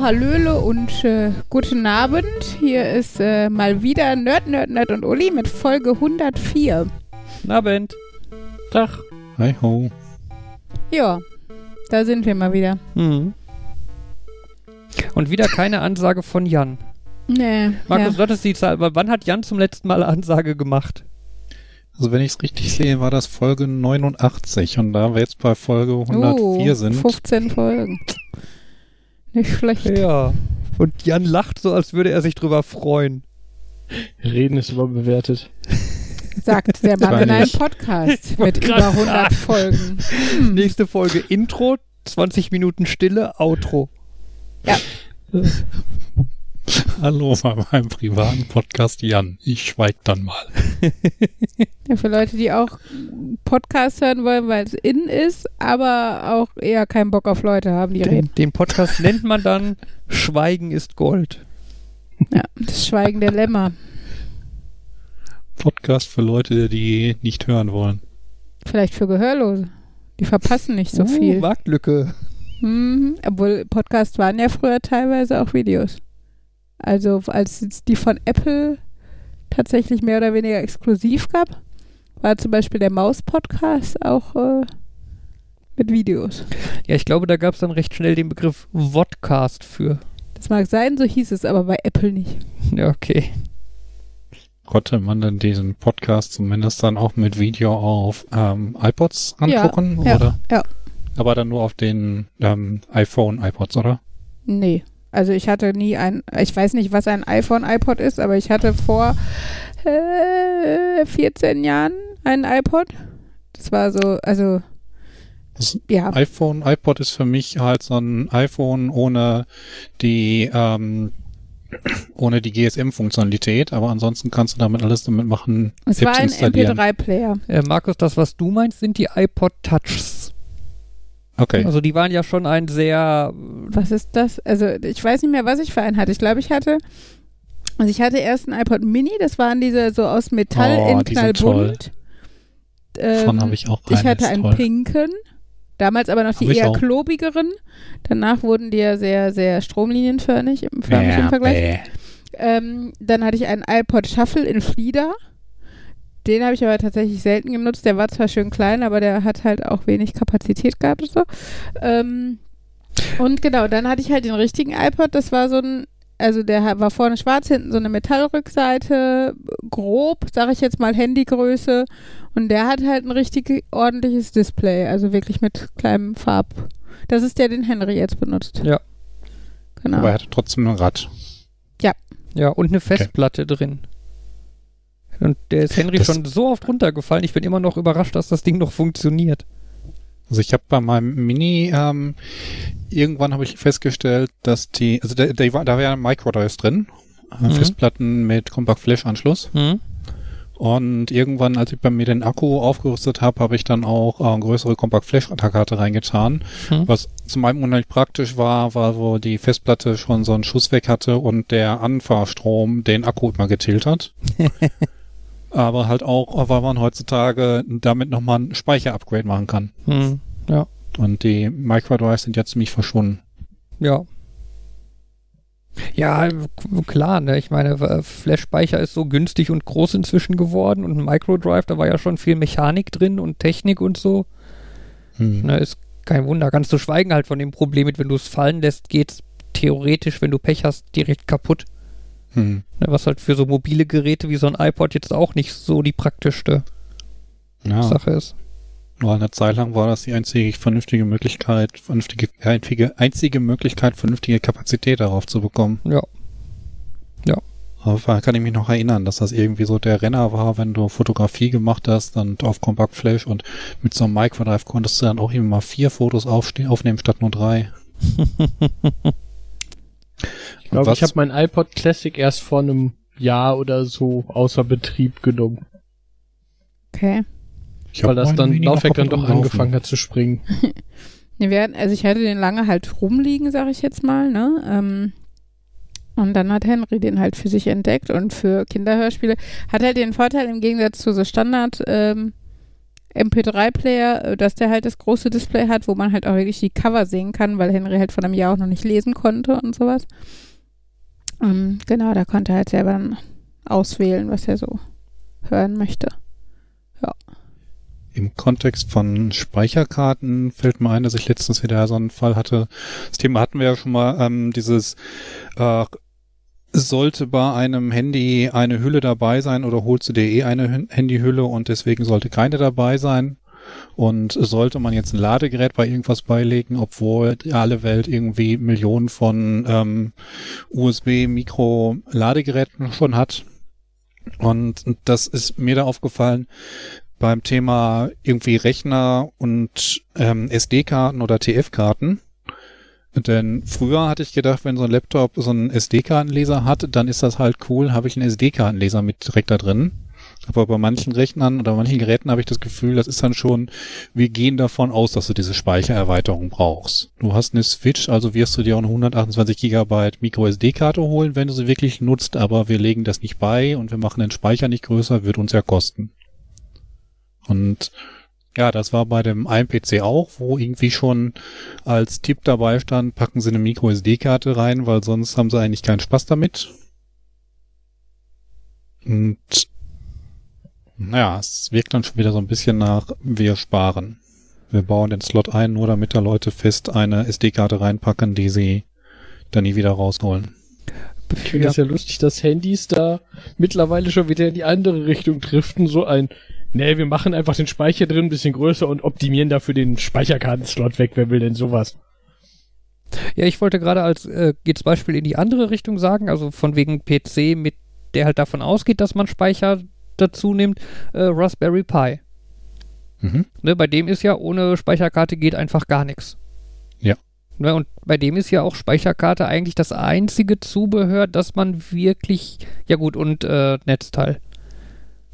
Hallo, hallöle und äh, guten Abend. Hier ist äh, mal wieder Nerd, Nerd, Nerd und Uli mit Folge 104. Guten Abend. Tag. Hi ho. Ja, da sind wir mal wieder. Mhm. Und wieder keine Ansage von Jan. Nee, Markus, ja. hattest die Zahl, aber wann hat Jan zum letzten Mal Ansage gemacht? Also wenn ich es richtig sehe, war das Folge 89 und da wir jetzt bei Folge 104 oh, sind, 15 Folgen. Nicht schlecht. Ja. Und Jan lacht so, als würde er sich drüber freuen. Reden ist überbewertet. Sagt der Mann in einem. Podcast mit über 100 Folgen. Hm. Nächste Folge Intro, 20 Minuten Stille, Outro. hallo bei meinem privaten Podcast Jan. Ich schweig dann mal. Ja, für Leute, die auch Podcast hören wollen, weil es in ist, aber auch eher keinen Bock auf Leute haben, die reden. Den, den Podcast nennt man dann Schweigen ist Gold. Ja, das Schweigen der Lämmer. Podcast für Leute, die nicht hören wollen. Vielleicht für Gehörlose. Die verpassen nicht so Uh, viel. Marktlücke. Mhm. Obwohl Podcasts waren ja früher teilweise auch Videos. Also als es die von Apple tatsächlich mehr oder weniger exklusiv gab, war zum Beispiel der Maus-Podcast auch äh, mit Videos. Ja, ich glaube, da gab es dann recht schnell den Begriff Vodcast für. Das mag sein, so hieß es aber bei Apple nicht. Ja, okay. Konnte man dann diesen Podcast zumindest dann auch mit Video auf ähm, iPods angucken? ja, oder? ja. Aber dann nur auf den ähm, iPhone, iPods, oder? Nee. Also ich hatte nie ein, ich weiß nicht, was ein iPhone, iPod ist, aber ich hatte vor äh, 14 Jahren einen iPod. Das war so, also Das ja, iPhone, iPod ist für mich halt so ein iPhone ohne die ähm, ohne die GSM-Funktionalität, aber ansonsten kannst du damit alles damit machen. es war Apps ein installieren. MP3-Player. Äh, Markus, das, was du meinst, sind die iPod Touchs. Okay. Also die waren ja schon ein sehr Was ist das? Also ich weiß nicht mehr, was ich für einen hatte. Ich glaube, ich hatte, also ich hatte erst einen iPod Mini, das waren diese so aus Metall Oh, in knallbunt. Davon Ähm, habe ich auch ich einen, hatte ist einen toll. pinken. Damals aber noch die ich eher auch. klobigeren. Danach wurden die ja sehr, sehr stromlinienförmig im, förmig im Ja, Vergleich. bäh. Ähm, dann hatte ich einen iPod Shuffle in Flieder. Den habe ich aber tatsächlich selten genutzt. Der war zwar schön klein, aber der hat halt auch wenig Kapazität gehabt und so. Ähm, und genau, dann hatte ich halt den richtigen iPod. Das war so ein, also der war vorne schwarz, hinten so eine Metallrückseite, grob, sage ich jetzt mal Handygröße. Und der hat halt ein richtig ordentliches Display, also wirklich mit kleinem Farb. Das ist der, den Henry jetzt benutzt. Ja. Genau. Aber er hatte trotzdem ein Rad. Ja, und eine Festplatte drin. Und der ist Henry Das- schon so oft runtergefallen. Ich bin immer noch überrascht, dass das Ding noch funktioniert. Also ich habe bei meinem Mini ähm, irgendwann habe ich festgestellt, dass die, also der, der war, da war ja Microdrives drin, äh, Mhm. Festplatten mit Compact Flash Anschluss. Hm? Und irgendwann, als ich bei mir den Akku aufgerüstet habe, habe ich dann auch äh, eine größere Compact Flash Karte reingetan. Hm? Was zum einen unheimlich praktisch war, war, wo die Festplatte schon so einen Schuss weg hatte und der Anfahrstrom den Akku immer getillt hat. Aber halt auch, weil man heutzutage damit nochmal ein Speicher-Upgrade machen kann. Hm. Ja. Und die Microdrives sind ja ziemlich verschwunden. Ja. Ja, klar, ne? Ich meine, äh, Flash-Speicher ist so günstig und groß inzwischen geworden und ein Microdrive, da war ja schon viel Mechanik drin und Technik und so. Hm. Ne, ist kein Wunder. Ganz zu schweigen halt von dem Problem mit, wenn du es fallen lässt, geht's theoretisch, wenn du Pech hast, direkt kaputt. Hm. Ne, was halt für so mobile Geräte wie so ein iPod jetzt auch nicht so die praktischste Ja, Sache ist. nur eine Zeit lang war das die einzige vernünftige Möglichkeit, vernünftige, einzige, einzige Möglichkeit, vernünftige Kapazität darauf zu bekommen. Ja. Aber da kann ich mich noch erinnern, dass das irgendwie so der Renner war, wenn du Fotografie gemacht hast und auf Compact Flash und mit so einem Microdrive konntest du dann auch immer mal vier Fotos aufnehmen statt nur drei. Ich glaube, ich habe mein iPod Classic erst vor einem Jahr oder so außer Betrieb genommen, Okay. Ich weil das dann Laufwerk dann doch angefangen hat zu springen. Nee, wir hatten, also ich hatte den lange halt rumliegen, sag ich jetzt mal, ne? Ähm, und dann hat Henry den halt für sich entdeckt und für Kinderhörspiele hat halt den Vorteil im Gegensatz zu so Standard ähm, MP3-Player, äh, dass der halt das große Display hat, wo man halt auch wirklich die Cover sehen kann, weil Henry halt von einem Jahr auch noch nicht lesen konnte und sowas. Ähm, genau, da konnte er halt selber dann auswählen, was er so hören möchte. Im Kontext von Speicherkarten fällt mir ein, dass ich letztens wieder so einen Fall hatte. Das Thema hatten wir ja schon mal, ähm, dieses äh, sollte bei einem Handy eine Hülle dabei sein oder holst du dir eh eine Handyhülle und deswegen sollte keine dabei sein? Und sollte man jetzt ein Ladegerät bei irgendwas beilegen, obwohl alle Welt irgendwie Millionen von ähm, USB-Mikro-Ladegeräten schon hat? Und das ist mir da aufgefallen, beim Thema irgendwie Rechner und ähm, SD-Karten oder TF-Karten. Denn früher hatte ich gedacht, wenn so ein Laptop so einen SD-Kartenleser hat, dann ist das halt cool, habe ich einen SD-Kartenleser mit direkt da drin. Aber bei manchen Rechnern oder manchen Geräten habe ich das Gefühl, das ist dann schon, wir gehen davon aus, dass du diese Speichererweiterung brauchst. Du hast eine Switch, also wirst du dir auch eine 128 Gigabyte Micro SD-Karte holen, wenn du sie wirklich nutzt, aber wir legen das nicht bei und wir machen den Speicher nicht größer, wird uns ja kosten. Und ja, das war bei dem einen PC auch, wo irgendwie schon als Tipp dabei stand, packen Sie eine Micro-SD-Karte rein, weil sonst haben Sie eigentlich keinen Spaß damit. Und naja, es wirkt dann schon wieder so ein bisschen nach, wir sparen. Wir bauen den Slot ein, nur damit da Leute fest eine SD-Karte reinpacken, die sie dann nie wieder rausholen. Ich finde es ja lustig, dass Handys da mittlerweile schon wieder in die andere Richtung driften. So ein, Nee, wir machen einfach den Speicher drin ein bisschen größer und optimieren dafür den Speicherkartenslot weg. Wer will denn sowas? Ja, ich wollte gerade als äh, jetzt Beispiel in die andere Richtung sagen, also von wegen PC, mit der halt davon ausgeht, dass man Speicher dazu nimmt, äh, Raspberry Pi. Mhm. Ne, bei dem ist ja ohne Speicherkarte geht einfach gar nichts. Ja. Ne, und bei dem ist ja auch Speicherkarte eigentlich das einzige Zubehör, das man wirklich, ja gut, und äh, Netzteil.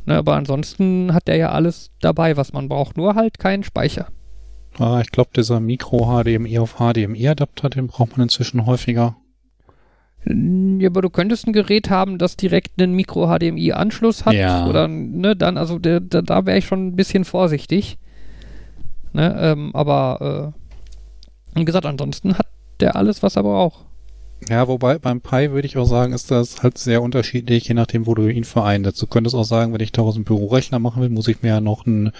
Ne, aber ansonsten hat er ja alles dabei, was man braucht, nur halt keinen Speicher. Ah, ich glaube, dieser Micro-HDMI auf HDMI-Adapter, den braucht man inzwischen häufiger. Ja, aber du könntest ein Gerät haben, das direkt einen Micro-HDMI-Anschluss hat. Ja. Oder, ne, dann, also der, der, da wäre ich schon ein bisschen vorsichtig. Ne, ähm, aber, äh, wie gesagt, ansonsten hat der alles, was er braucht. Ja, wobei beim Pi würde ich auch sagen, ist das halt sehr unterschiedlich, je nachdem, wo du ihn vereinst. Du könntest auch sagen, wenn ich daraus einen Bürorechner machen will, muss ich mir ja noch eine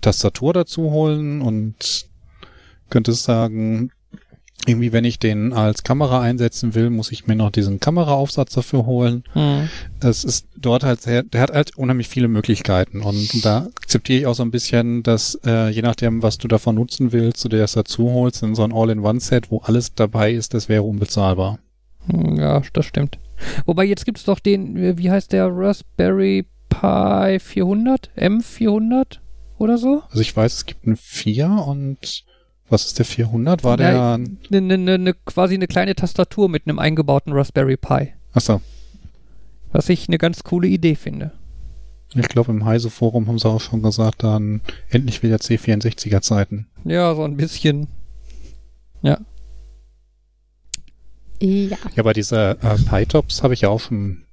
Tastatur dazu holen und könntest sagen, irgendwie, wenn ich den als Kamera einsetzen will, muss ich mir noch diesen Kameraaufsatz dafür holen. Hm. Es ist dort halt sehr, der hat halt unheimlich viele Möglichkeiten und da akzeptiere ich auch so ein bisschen, dass äh, je nachdem, was du davon nutzen willst, du dir das dazu holst in so ein All-in-One-Set, wo alles dabei ist, das wäre unbezahlbar. Hm, ja, das stimmt. Wobei jetzt gibt's doch den, wie heißt der Raspberry Pi 400? M400 oder so? Also ich weiß, es gibt einen 4 und was ist der 400? War ja, der... Ne, ne, ne, quasi eine kleine Tastatur mit einem eingebauten Raspberry Pi. Achso. Was ich eine ganz coole Idee finde. Ich glaube, im Heise-Forum haben sie auch schon gesagt, dann endlich wieder C64er-Zeiten. Ja, so ein bisschen. Ja. Ja. Ja, bei dieser äh, Pi-Tops habe ich ja auch schon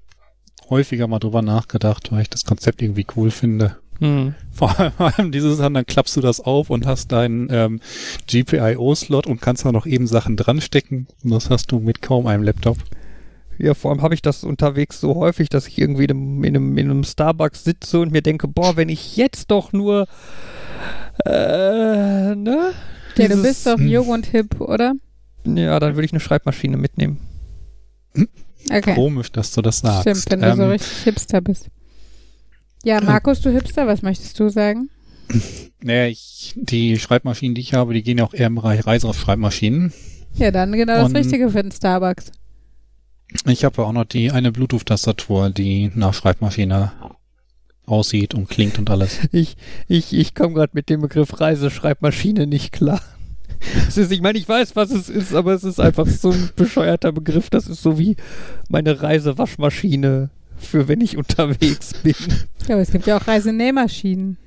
häufiger mal drüber nachgedacht, weil ich das Konzept irgendwie cool finde. Hm. Vor allem dieses dann, dann klappst du das auf und hast deinen ähm, GPIO-Slot und kannst da noch eben Sachen dran stecken. Und das hast du mit kaum einem Laptop. Ja, vor allem habe ich das unterwegs so häufig, dass ich irgendwie in einem, in einem, in einem Starbucks sitze und mir denke, boah, wenn ich jetzt doch nur äh, ne? Ja, du bist doch jung und hip, oder? Ja, dann würde ich eine Schreibmaschine mitnehmen. Okay. Komisch, dass du das sagst. Stimmt, wenn ähm, du so richtig Hipster bist. Ja, Markus, du Hipster, was möchtest du sagen? Naja, ich, die Schreibmaschinen, die ich habe, die gehen ja auch eher im Bereich Reiseschreibmaschinen. Ja, dann genau das Richtige für den Starbucks. Ich habe auch noch die eine Bluetooth-Tastatur, die nach Schreibmaschine aussieht und klingt und alles. Ich, ich, ich komme gerade mit dem Begriff Reiseschreibmaschine nicht klar. Ist, ich meine, ich weiß, was es ist, aber es ist einfach so ein bescheuerter Begriff. Das ist so wie meine Reisewaschmaschine für wenn ich unterwegs bin. Ja, aber es gibt ja auch Reisenähmaschinen.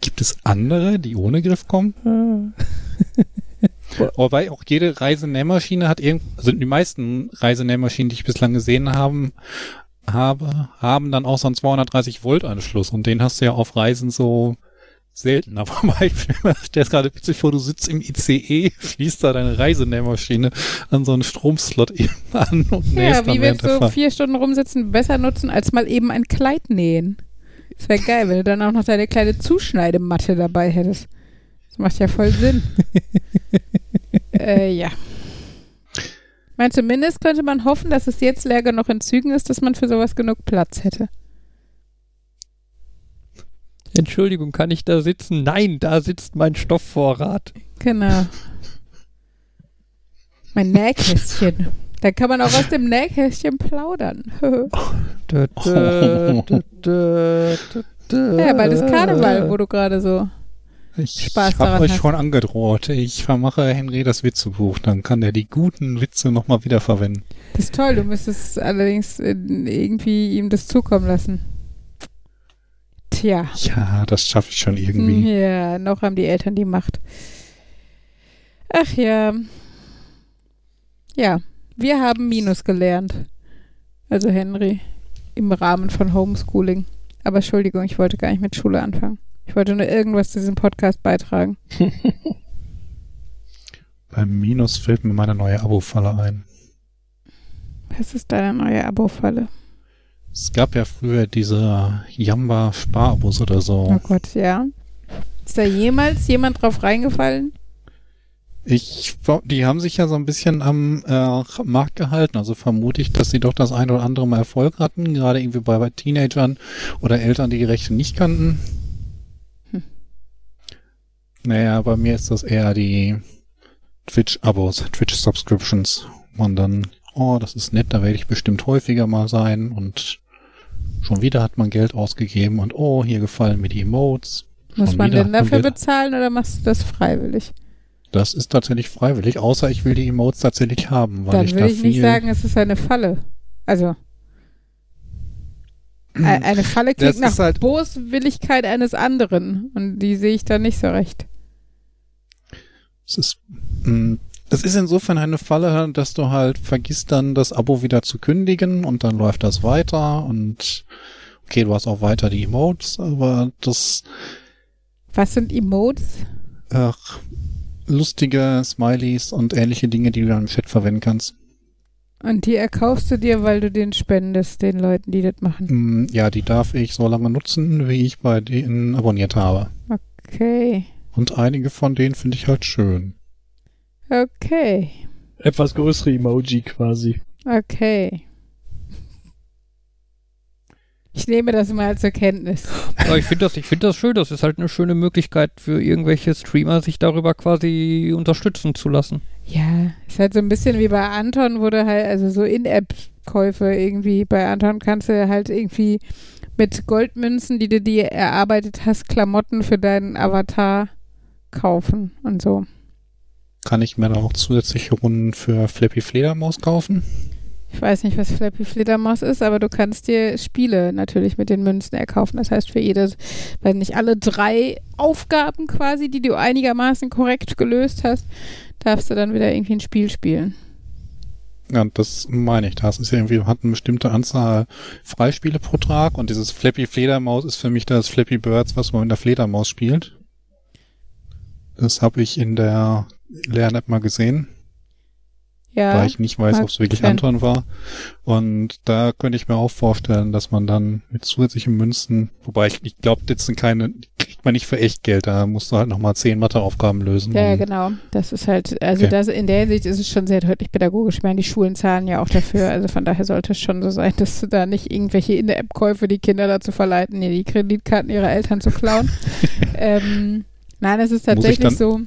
Gibt es andere, die ohne Griff kommen? Wobei auch jede Reisenähmaschine hat irgend, also die meisten Reisenähmaschinen, die ich bislang gesehen haben, habe, haben dann auch so einen 230 Volt Anschluss und den hast du ja auf Reisen so selten, aber ich stell es gerade witzig vor, du sitzt im ICE, schließt da deine Reisenähmaschine an so einen Stromslot eben an und Ja, wie willst du vier Stunden rumsitzen besser nutzen, als mal eben ein Kleid nähen? Das wäre geil, wenn du dann auch noch deine kleine Zuschneidematte dabei hättest. Das macht ja voll Sinn. äh, ja. Mein zumindest könnte man hoffen, dass es jetzt leer genug in Zügen ist, dass man für sowas genug Platz hätte. Entschuldigung, kann ich da sitzen? Nein, da sitzt mein Stoffvorrat. Genau. Mein Nähkästchen. Da kann man auch aus dem Nähkästchen plaudern. Da, da, ja, bald ist Karneval, wo du gerade so Ich habe daran euch hast. schon angedroht. Ich vermache Henry das Witzebuch. Dann kann er die guten Witze nochmal wiederverwenden. Das ist toll, du müsstest allerdings irgendwie ihm das zukommen lassen. Tja. Ja, das schaffe ich schon irgendwie. Ja, noch haben die Eltern die Macht. Ach ja. Ja, wir haben Minus gelernt. Also Henry. Im Rahmen von Homeschooling. Aber Entschuldigung, ich wollte gar nicht mit Schule anfangen. Ich wollte nur irgendwas zu diesem Podcast beitragen. Beim Minus fällt mir meine neue Abo-Falle ein. Was ist deine neue Abo-Falle? Es gab ja früher diese Jamba-Sparabos oder so. Oh Gott, ja. Ist da jemals jemand drauf reingefallen? Ich, die haben sich ja so ein bisschen am äh, Markt gehalten, also vermute ich, dass sie doch das ein oder andere Mal Erfolg hatten, gerade irgendwie bei, bei Teenagern oder Eltern, die die Rechte nicht kannten. Hm. Naja, bei mir ist das eher die Twitch-Abos, Twitch-Subscriptions. Man dann, oh, das ist nett, da werde ich bestimmt häufiger mal sein und schon wieder hat man Geld ausgegeben und oh, hier gefallen mir die Emotes. Muss Schon man denn man dafür Geld- bezahlen oder machst du das freiwillig? Das ist tatsächlich freiwillig, außer ich will die Emotes tatsächlich haben, weil Dann ich würde da ich nicht sagen, es ist eine Falle. Also, eine Falle klingt nach halt- Boswilligkeit eines anderen. Und die sehe ich da nicht so recht. Es ist, mh, es ist insofern eine Falle, dass du halt vergisst dann das Abo wieder zu kündigen und dann läuft das weiter und okay, du hast auch weiter die Emotes, aber das Was sind Emotes? ach, lustige Smileys und ähnliche Dinge, die du dann im Chat verwenden kannst. Und die erkaufst du dir, weil du den spendest, den Leuten, die das machen. Mh, ja, die darf ich so lange nutzen, wie ich bei denen abonniert habe. Okay. Und einige von denen finde ich halt schön. Okay. Etwas größere Emoji quasi. Okay. Ich nehme das mal zur Kenntnis. Aber ich finde das, ich finde das schön. Das ist halt eine schöne Möglichkeit für irgendwelche Streamer, sich darüber quasi unterstützen zu lassen. Ja, ist halt so ein bisschen wie bei Anton, wo du halt, also so In-App-Käufe irgendwie. Bei Anton kannst du halt irgendwie mit Goldmünzen, die du dir erarbeitet hast, Klamotten für deinen Avatar kaufen und so. Kann ich mir dann auch zusätzliche Runden für Flappy Fledermaus kaufen? Ich weiß nicht, was Flappy Fledermaus ist, aber du kannst dir Spiele natürlich mit den Münzen erkaufen. Das heißt, für jedes, weiß nicht, alle drei Aufgaben quasi, die du einigermaßen korrekt gelöst hast, darfst du dann wieder irgendwie ein Spiel spielen. Ja, das meine ich. Das ist ja irgendwie, hat eine bestimmte Anzahl Freispiele pro Tag und dieses Flappy Fledermaus ist für mich das Flappy Birds, was man in der Fledermaus spielt. Das habe ich in der Lern-App mal gesehen, Ja. weil ich nicht weiß, ob es wirklich. Anton war. Und da könnte ich mir auch vorstellen, dass man dann mit zusätzlichen Münzen, wobei ich, ich glaube, das sind keine, kriegt man nicht für echt Geld, da musst du halt nochmal zehn Matheaufgaben lösen. Ja, genau. Das ist halt, also Okay. das in der Hinsicht ist es schon sehr deutlich pädagogisch. Ich meine, die Schulen zahlen ja auch dafür. Also von daher sollte es schon so sein, dass du da nicht irgendwelche In-App-Käufe die Kinder dazu verleiten, die Kreditkarten ihrer Eltern zu klauen. ähm, nein, es ist tatsächlich so,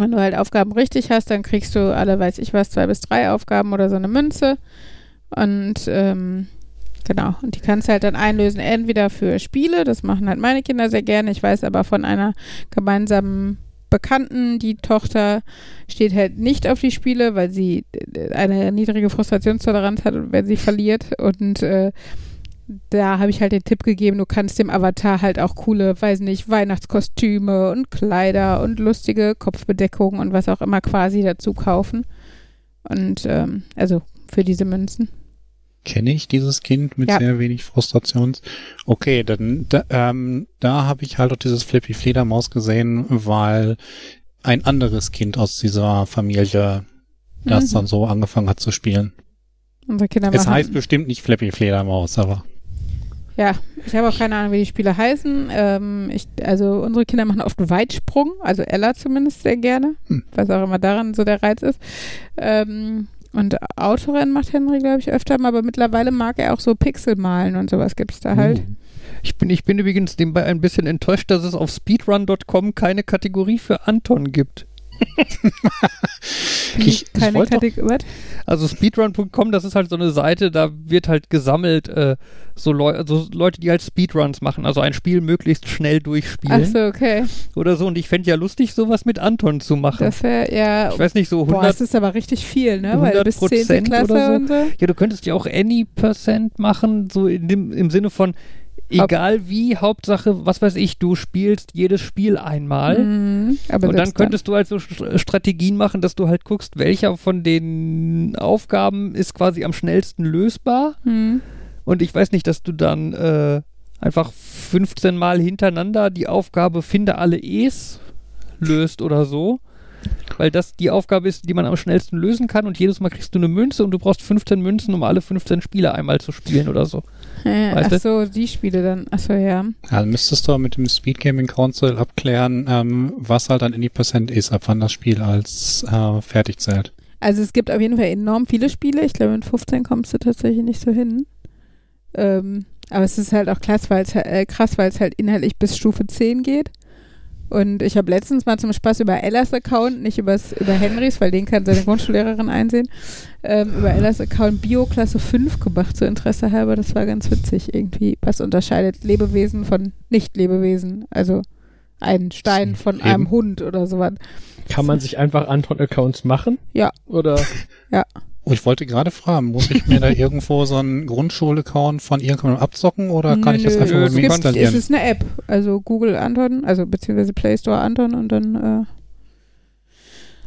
wenn du halt Aufgaben richtig hast, dann kriegst du alle, weiß ich was, zwei bis drei Aufgaben oder so eine Münze. Und ähm, genau, und die kannst du halt dann einlösen, entweder für Spiele, das machen halt meine Kinder sehr gerne. Ich weiß aber von einer gemeinsamen Bekannten, die Tochter steht halt nicht auf die Spiele, weil sie äh, eine niedrige Frustrationstoleranz hat, wenn sie verliert. Und äh, da habe ich halt den Tipp gegeben, du kannst dem Avatar halt auch coole, weiß nicht, Weihnachtskostüme und Kleider und lustige Kopfbedeckungen und was auch immer quasi dazu kaufen. Und ähm, also für diese Münzen. kenne ich dieses Kind mit Ja. sehr wenig Frustrations. Okay, dann da, ähm, da habe ich halt auch dieses Flippy Fledermaus gesehen, weil ein anderes Kind aus dieser Familie das Mhm. dann so angefangen hat zu spielen. Unsere Kinder Es heißt bestimmt nicht Flippy Fledermaus, aber Ja, ich habe auch keine Ahnung, wie die Spiele heißen. Ähm, ich, also unsere Kinder machen oft Weitsprung, also Ella zumindest sehr gerne, Hm. was auch immer daran so der Reiz ist. Ähm, und Autorennen macht Henry, glaube ich, öfter mal, aber mittlerweile mag er auch so Pixel malen und sowas gibt es da halt. Uh. Ich bin, ich bin übrigens nebenbei ein bisschen enttäuscht, dass es auf speedrun.com keine Kategorie für Anton gibt. Ich- ich keine wollte doch- Kategorie. Also speedrun.com, das ist halt so eine Seite, da wird halt gesammelt, äh, so, Leu also Leute, die halt Speedruns machen, also ein Spiel möglichst schnell durchspielen Ach so, okay. oder so. Und ich fände ja lustig, sowas mit Anton zu machen. Das wäre ja. ich weiß nicht, so Boah, 100, das ist aber richtig viel, ne? Weil du bist 10. 100% Klasse oder so. und so. Ja, du könntest ja auch any Percent machen, so in dem, im Sinne von, egal wie, Hauptsache, was weiß ich, du spielst jedes Spiel einmal. Mhm, Und dann könntest du halt so St- Strategien machen, dass du halt guckst, welcher von den Aufgaben ist quasi am schnellsten lösbar. Mhm. Und ich weiß nicht, dass du dann äh, einfach 15 Mal hintereinander die Aufgabe Finde alle E's löst oder so. Weil das die Aufgabe ist, die man am schnellsten lösen kann und jedes Mal kriegst du eine Münze und du brauchst 15 Münzen, um alle 15 Spiele einmal zu spielen oder so. Ja, Weißt ach du? so, die Spiele dann. Ach so, ja. Ja, dann müsstest du mit dem Speed Gaming Council abklären, ähm, was halt ein Indie Percent ist, ab wann das Spiel als äh, fertig zählt. Also es gibt auf jeden Fall enorm viele Spiele. Ich glaube, in 15 kommst du tatsächlich nicht so hin. Ähm, aber es ist halt auch krass, weil es äh, krass, weil es halt inhaltlich bis Stufe 10 geht. Und ich habe letztens mal zum Spaß über Ellas Account, nicht übers, über Henrys, weil den kann seine Grundschullehrerin einsehen, ähm, über Ellas Account Bio-Klasse 5 gemacht, so Interesse halber. Das war ganz witzig irgendwie. Was unterscheidet Lebewesen von Nicht-Lebewesen? Also ein Stein von Eben. einem Hund oder sowas. Kann man sich einfach Anton-Accounts machen? Ja. Oder? Oh, ich wollte gerade fragen, muss ich mir da irgendwo so einen Grundschul-Account von irgendjemandem abzocken oder kann ich das einfach nö, gibt, installieren? Es ist eine App, also Google Anton, also beziehungsweise Play Store Anton und dann äh,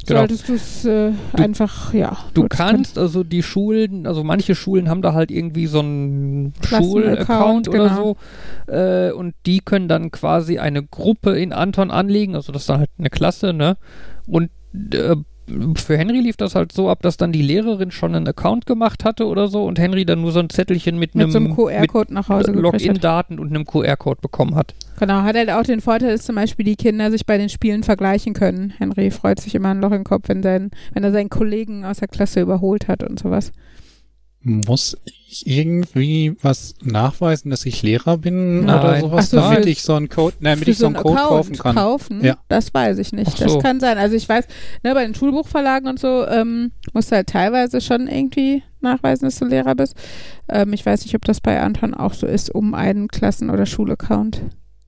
Genau. solltest du es äh, einfach, ja. Du nutzen kannst also die Schulen, also manche Schulen haben da halt irgendwie so einen Schulaccount oder genau. so. Äh, und die können dann quasi eine Gruppe in Anton anlegen, also das ist dann halt eine Klasse, ne? Und äh, für Henry lief das halt so ab, dass dann die Lehrerin schon einen Account gemacht hatte oder so und Henry dann nur so ein Zettelchen mit, Mit einem so einem QR-Code nach Hause. Login-Daten und einem QR-Code bekommen hat. Genau, hat halt auch den Vorteil, dass zum Beispiel die Kinder sich bei den Spielen vergleichen können. Henry freut sich immer ein Loch im Kopf, wenn, sein, wenn er seinen Kollegen aus der Klasse überholt hat und sowas. Muss ich irgendwie was nachweisen, dass ich Lehrer bin Nein. oder sowas, so, damit ich so einen Code, nein, damit ich so einen Code kaufen kann? kaufen, Ja. das weiß ich nicht. So. Das kann sein. Also ich weiß, ne, bei den Schulbuchverlagen und so ähm, musst du halt teilweise schon irgendwie nachweisen, dass du Lehrer bist. Ähm, ich weiß nicht, ob das bei Anton auch so ist, um einen Klassen- oder Schulaccount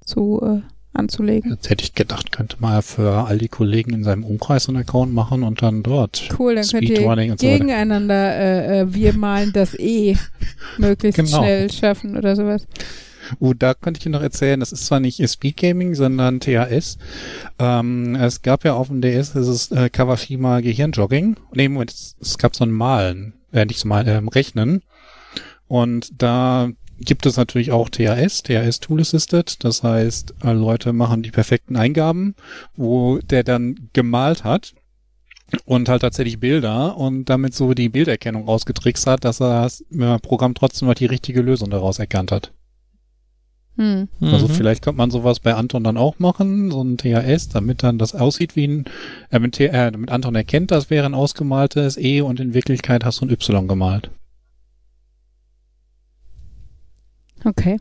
zu äh, anzulegen. Jetzt hätte ich gedacht, könnte man für all die Kollegen in seinem Umkreis einen Account machen und dann dort Cool, dann könnt ihr und so gegeneinander äh, äh, wir malen das E möglichst Genau. schnell schaffen oder sowas. Uh, da könnte ich Ihnen noch erzählen, das ist zwar nicht Speed Gaming, sondern THS. Ähm, es gab ja auf dem DS dieses äh, Kawashima Gehirnjogging. Nee, Moment, es, es gab so ein Malen, äh, nicht so Malen, ähm, Rechnen. Und da gibt es natürlich auch THS, THS Tool Assisted. Das heißt, äh, Leute machen die perfekten Eingaben, wo der dann gemalt hat und halt tatsächlich Bilder und damit so die Bilderkennung ausgetrickst hat, dass er das Programm trotzdem noch die richtige Lösung daraus erkannt hat. Hm. Also Mhm. vielleicht könnte man sowas bei Anton dann auch machen, so ein THS, damit dann das aussieht wie ein, äh, mit, äh, damit Anton erkennt, das wäre ein ausgemaltes E und in Wirklichkeit hast du ein Y gemalt. Okay.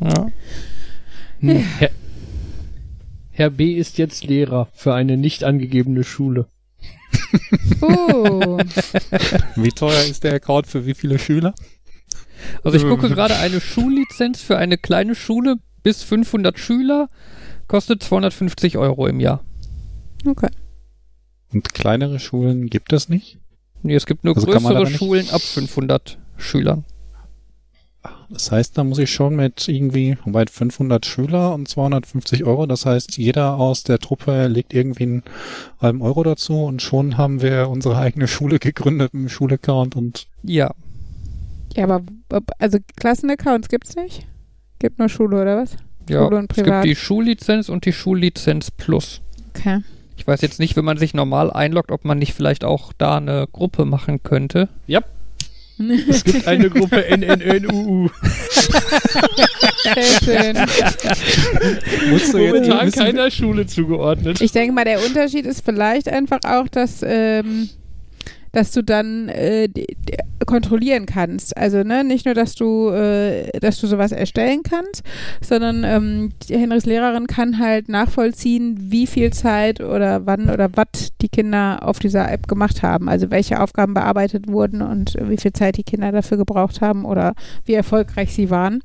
Ja. Hm. Herr, Herr B. ist jetzt Lehrer für eine nicht angegebene Schule. Oh. Wie teuer ist der Account für wie viele Schüler? Also ich gucke gerade eine Schullizenz für eine kleine Schule bis 500 Schüler kostet 250 Euro im Jahr. Okay. Und kleinere Schulen gibt es nicht? Nee, es gibt nur Also größere Schulen ab 500 Schülern. Das heißt, da muss ich schon mit irgendwie, wobei 500 Schüler und 250 Euro, das heißt, jeder aus der Truppe legt irgendwie einen halben Euro dazu und schon haben wir unsere eigene Schule gegründet, einen Schulaccount und Ja. Ja, aber also Klassenaccounts gibt's nicht? Gibt nur Schule oder was? Ja, Schule und es gibt privat. die Schullizenz und die Schullizenz Plus. Okay. Ich weiß jetzt nicht, wenn man sich normal einloggt, ob man nicht vielleicht auch da eine Gruppe machen könnte. Es gibt eine Gruppe NNNUU. Sehr schön. Musst du jetzt Momentan wissen, keiner Schule zugeordnet. Ich denke mal, der Unterschied ist vielleicht einfach auch, dass, ähm, dass du dann äh, kontrollieren kannst. Also ne, nicht nur, dass du, äh, dass du sowas erstellen kannst, sondern ähm, Henrys Lehrerin kann halt nachvollziehen, wie viel Zeit oder wann oder was die Kinder auf dieser App gemacht haben. Also welche Aufgaben bearbeitet wurden und wie viel Zeit die Kinder dafür gebraucht haben oder wie erfolgreich sie waren.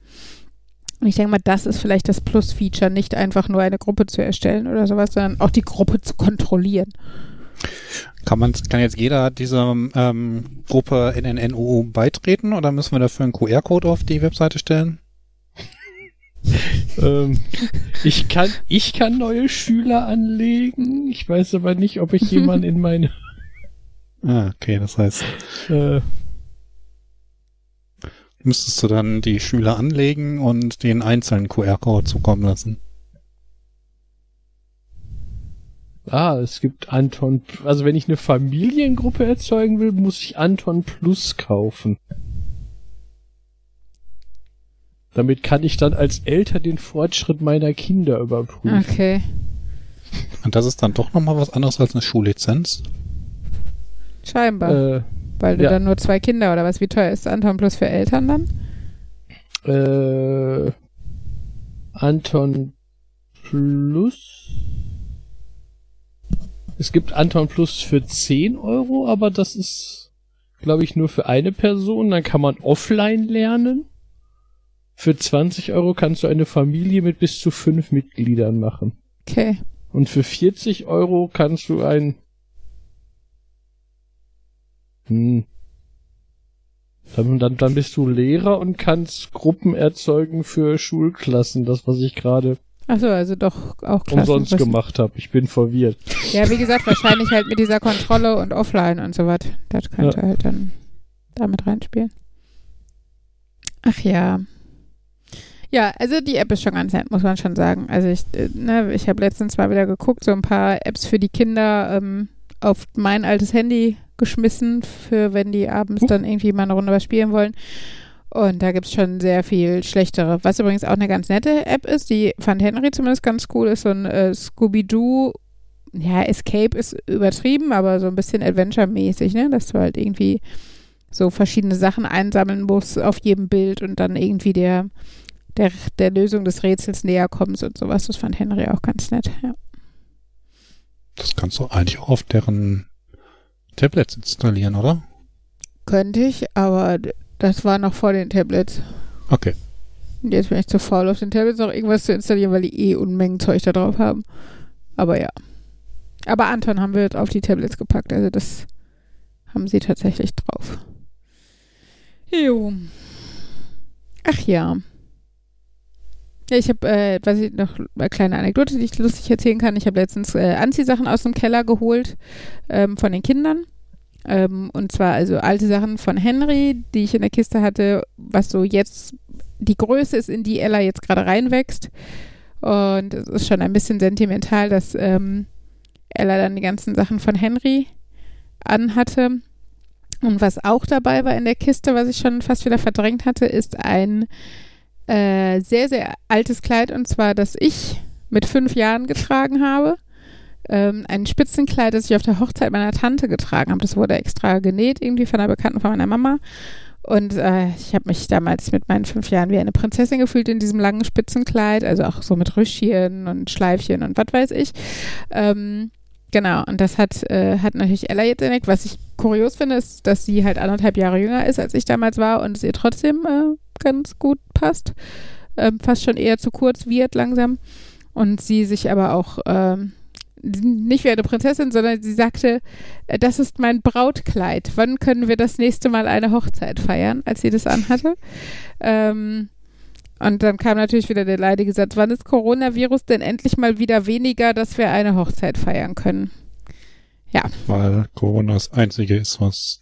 Und ich denke mal, das ist vielleicht das Plus-Feature, nicht einfach nur eine Gruppe zu erstellen oder sowas, sondern auch die Gruppe zu kontrollieren. Kann, man, kann jetzt jeder dieser ähm, Gruppe NNNU beitreten oder müssen wir dafür einen QR-Code auf die Webseite stellen? ähm, ich kann, ich kann neue Schüler anlegen. Ich weiß aber nicht, ob ich jemanden in meine, Ah, okay, das heißt, äh, müsstest du dann die Schüler anlegen und den einzelnen QR-Code zukommen lassen. Ah, es gibt Anton, also wenn ich eine Familiengruppe erzeugen will, muss ich Anton Plus kaufen. Damit kann ich dann als Eltern den Fortschritt meiner Kinder überprüfen. Okay. Und das ist dann doch nochmal was anderes als eine Schullizenz. Scheinbar. Äh, weil du ja. dann nur zwei Kinder oder was? Wie teuer ist Anton plus für Eltern dann? äh, Anton Plus. Es gibt Anton Plus für 10 Euro, aber das ist, glaube ich, nur für eine Person. Dann kann man offline lernen. Für 20 Euro kannst du eine Familie mit bis zu fünf Mitgliedern machen. Okay. Und für 40 Euro kannst du ein. Hm. Dann, dann, dann bist du Lehrer und kannst Gruppen erzeugen für Schulklassen, das, was ich gerade Achso, also doch auch umsonst gemacht habe. Ich bin verwirrt. Ja, wie gesagt, wahrscheinlich halt mit dieser Kontrolle und Offline und so was. Das könnte halt dann damit reinspielen. Ach ja. Ja, also die App ist schon ganz nett, muss man schon sagen. Also ich, äh, ne, ich habe letztens mal wieder geguckt, so ein paar Apps für die Kinder ähm, auf mein altes Handy geschmissen, für wenn die abends Uh. dann irgendwie mal eine Runde was spielen wollen. Und da gibt es schon sehr viel schlechtere. Was übrigens auch eine ganz nette App ist, die fand Henry zumindest ganz cool, ist so ein äh, Scooby-Doo ja, Escape ist übertrieben, aber so ein bisschen Adventure-mäßig, ne? Dass du halt irgendwie so verschiedene Sachen einsammeln musst auf jedem Bild und dann irgendwie der, der, der Lösung des Rätsels näher kommst und sowas. Das fand Henry auch ganz nett, ja. Das kannst du eigentlich auch auf deren Tablets installieren, oder? Könnte ich, aber das war noch vor den Tablets. Okay. Und jetzt bin ich zu faul, auf den Tablets noch irgendwas zu installieren, weil die eh Unmengen Zeug da drauf haben. Aber ja. Aber Anton haben wir jetzt auf die Tablets gepackt, also das haben sie tatsächlich drauf. Jo. Ach ja. Ja, ich habe, äh, was ich noch, eine kleine Anekdote, die ich lustig erzählen kann. Ich habe letztens äh, Anziehsachen aus dem Keller geholt ähm, von den Kindern. Ähm, und zwar also alte Sachen von Henry, die ich in der Kiste hatte, was so jetzt die Größe ist, in die Ella jetzt gerade reinwächst. Und es ist schon ein bisschen sentimental, dass ähm, Ella dann die ganzen Sachen von Henry anhatte. Und was auch dabei war in der Kiste, was ich schon fast wieder verdrängt hatte, ist ein äh, sehr, sehr altes Kleid. Und zwar, das ich mit fünf Jahren getragen habe. Ähm, ein Spitzenkleid, das ich auf der Hochzeit meiner Tante getragen habe. Das wurde extra genäht, irgendwie von einer Bekannten von meiner Mama. Und äh, ich habe mich damals mit meinen fünf Jahren wie eine Prinzessin gefühlt in diesem langen Spitzenkleid, also auch so mit Rüschchen und Schleifchen und was weiß ich. Ähm, genau, und das hat, äh, hat natürlich Ella jetzt entdeckt. Was ich kurios finde, ist, dass sie halt anderthalb Jahre jünger ist, als ich damals war und es ihr trotzdem äh, ganz gut passt. Ähm, fast schon eher zu kurz wird langsam. Und sie sich aber auch ähm, nicht wie eine Prinzessin, sondern sie sagte, äh, das ist mein Brautkleid. Wann können wir das nächste Mal eine Hochzeit feiern, als sie das anhatte? Ähm, und dann kam natürlich wieder der leidige Satz, wann ist Coronavirus denn endlich mal wieder weniger, dass wir eine Hochzeit feiern können? Weil Corona das Einzige ist, was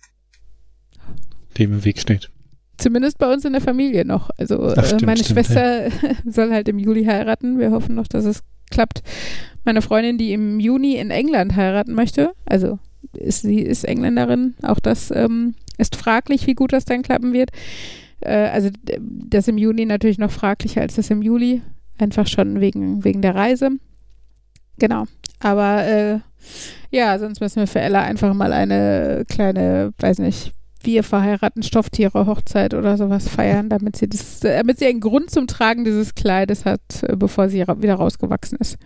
dem im Weg steht. Zumindest bei uns in der Familie noch. Also Ach, stimmt, äh, meine stimmt, Schwester soll halt im Juli heiraten. Wir hoffen noch, dass es klappt. Meine Freundin, die im Juni in England heiraten möchte, also ist, sie ist Engländerin, auch das ähm, ist fraglich, wie gut das dann klappen wird. Äh, also das im Juni natürlich noch fraglicher als das im Juli, einfach schon wegen, wegen der Reise. Genau. Aber äh, ja, sonst müssen wir für Ella einfach mal eine kleine, weiß nicht, wir verheiraten Stofftiere Hochzeit oder sowas feiern, damit sie das, äh, damit sie einen Grund zum Tragen dieses Kleides hat, äh, bevor sie ra wieder rausgewachsen ist.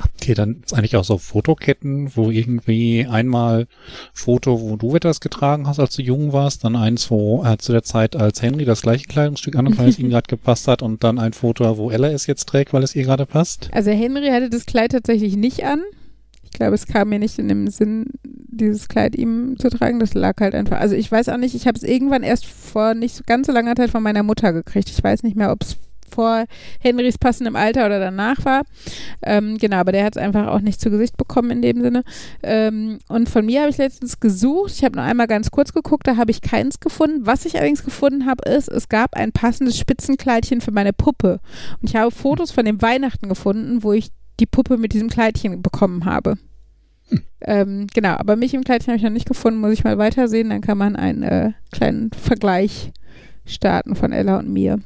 Habt ihr dann eigentlich auch so Fotoketten, wo irgendwie einmal Foto, wo du etwas getragen hast, als du jung warst, dann eins, wo er zu der Zeit als Henry das gleiche Kleidungsstück an, weil es ihm gerade gepasst hat und dann ein Foto, wo Ella es jetzt trägt, weil es ihr gerade passt? Also Henry hatte das Kleid tatsächlich nicht an. Ich glaube, es kam mir nicht in dem Sinn, dieses Kleid ihm zu tragen. Das lag halt einfach. Also ich weiß auch nicht, ich habe es irgendwann erst vor nicht so ganz so langer Zeit von meiner Mutter gekriegt. Ich weiß nicht mehr, ob es vor Henrys passendem Alter oder danach war. Ähm, genau, aber der hat es einfach auch nicht zu Gesicht bekommen in dem Sinne. Ähm, und von mir habe ich letztens gesucht. Ich habe nur einmal ganz kurz geguckt, da habe ich keins gefunden. Was ich allerdings gefunden habe, ist, es gab ein passendes Spitzenkleidchen für meine Puppe. Und ich habe Fotos von dem Weihnachten gefunden, wo ich die Puppe mit diesem Kleidchen bekommen habe. Ähm, genau, aber mich im Kleidchen habe ich noch nicht gefunden, muss ich mal weitersehen, dann kann man einen äh, kleinen Vergleich starten von Ella und mir.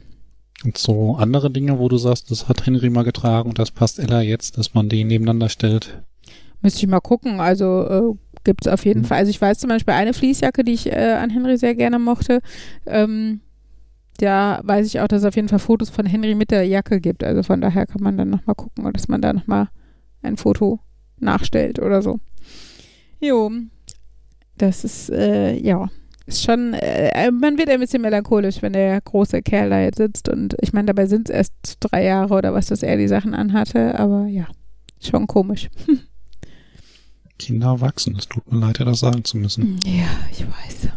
Und so andere Dinge, wo du sagst, das hat Henry mal getragen und das passt Ella jetzt, dass man die nebeneinander stellt. Müsste ich mal gucken, also äh, gibt es auf jeden Mhm. Fall. Also ich weiß zum Beispiel eine Fließjacke, die ich äh, an Henry sehr gerne mochte. Ähm, da weiß ich auch, dass es auf jeden Fall Fotos von Henry mit der Jacke gibt. Also von daher kann man dann nochmal gucken, dass man da nochmal ein Foto nachstellt oder so. Jo, das ist, äh, ja, ist schon, äh, man wird ein bisschen melancholisch, wenn der große Kerl da jetzt sitzt und ich meine, dabei sind es erst drei Jahre oder was, dass er die Sachen anhatte, aber ja, schon komisch. Kinder wachsen. Es tut mir leid, das sagen zu müssen. Ja, ich weiß.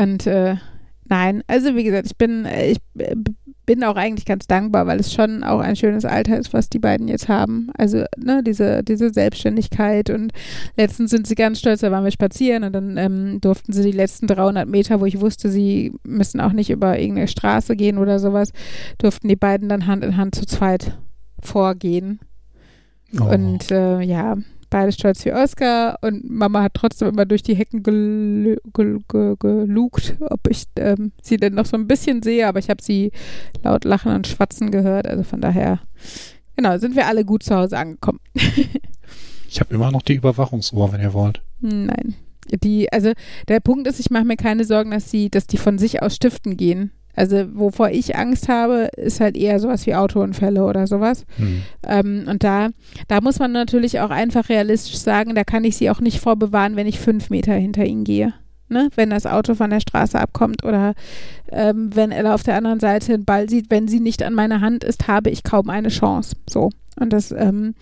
Und äh, nein, also wie gesagt, ich bin, äh, ich äh, bin auch eigentlich ganz dankbar, weil es schon auch ein schönes Alter ist, was die beiden jetzt haben. Also, ne, diese, diese Selbstständigkeit und letztens sind sie ganz stolz, da waren wir spazieren und dann ähm, durften sie die letzten 300 Meter, wo ich wusste, sie müssen auch nicht über irgendeine Straße gehen oder sowas, durften die beiden dann Hand in Hand zu zweit vorgehen. Oh. Und äh, ja, beide stolz wie Oscar und Mama hat trotzdem immer durch die Hecken gel gel gel gelugt, ob ich ähm, sie denn noch so ein bisschen sehe, aber ich habe sie laut lachen und schwatzen gehört. Also von daher, genau, sind wir alle gut zu Hause angekommen. ich habe immer noch die Überwachungsuhr, wenn ihr wollt. Nein. Die, also der Punkt ist, ich mache mir keine Sorgen, dass sie, dass die von sich aus stiften gehen. Also wovor ich Angst habe, ist halt eher sowas wie Autounfälle oder sowas. Hm. Ähm, und da, da muss man natürlich auch einfach realistisch sagen, da kann ich sie auch nicht vorbewahren, wenn ich fünf Meter hinter ihnen gehe. Ne? Wenn das Auto von der Straße abkommt oder ähm, wenn Ella auf der anderen Seite einen Ball sieht, wenn sie nicht an meiner Hand ist, habe ich kaum eine Chance. So. Und das, ähm,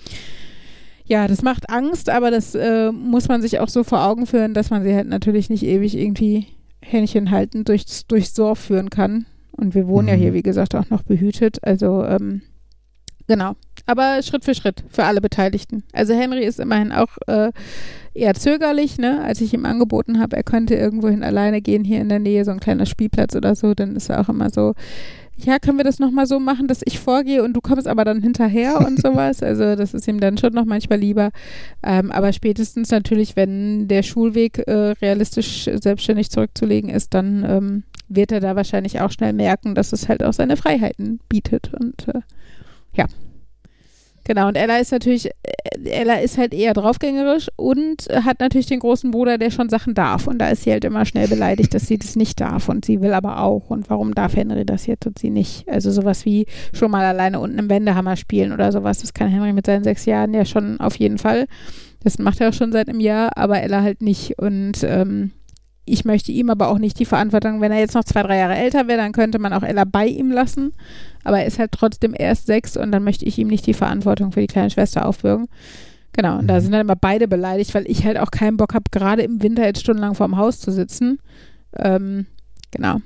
ja, das macht Angst, aber das äh, muss man sich auch so vor Augen führen, dass man sie halt natürlich nicht ewig irgendwie Händchen halten durchs, durchs Dorf führen kann. Und wir wohnen ja Mhm. hier, wie gesagt, auch noch behütet. Also, ähm, genau. Aber Schritt für Schritt für alle Beteiligten. Also Henry ist immerhin auch äh, eher zögerlich, ne? Als ich ihm angeboten habe, er könnte irgendwohin alleine gehen, hier in der Nähe, so ein kleiner Spielplatz oder so, dann ist er auch immer so, ja, können wir das nochmal so machen, dass ich vorgehe und du kommst aber dann hinterher und sowas. Also das ist ihm dann schon noch manchmal lieber. Ähm, aber spätestens natürlich, wenn der Schulweg äh, realistisch selbstständig zurückzulegen ist, dann ähm, wird er da wahrscheinlich auch schnell merken, dass es halt auch seine Freiheiten bietet. Und äh, ja. Genau, und Ella ist natürlich, äh, Ella ist halt eher draufgängerisch und hat natürlich den großen Bruder, der schon Sachen darf. Und da ist sie halt immer schnell beleidigt, dass sie das nicht darf. Und sie will aber auch. Und warum darf Henry das jetzt und sie nicht? Also sowas wie schon mal alleine unten im Wendehammer spielen oder sowas. Das kann Henry mit seinen sechs Jahren ja schon auf jeden Fall. Das macht er auch schon seit einem Jahr, aber Ella halt nicht. Und ähm, ich möchte ihm aber auch nicht die Verantwortung, wenn er jetzt noch zwei, drei Jahre älter wäre, dann könnte man auch Ella bei ihm lassen. Aber er ist halt trotzdem erst sechs und dann möchte ich ihm nicht die Verantwortung für die kleine Schwester aufbürgen. Genau, und da Mhm. sind dann immer beide beleidigt, weil ich halt auch keinen Bock habe, gerade im Winter jetzt stundenlang vorm Haus zu sitzen. Ähm, genau.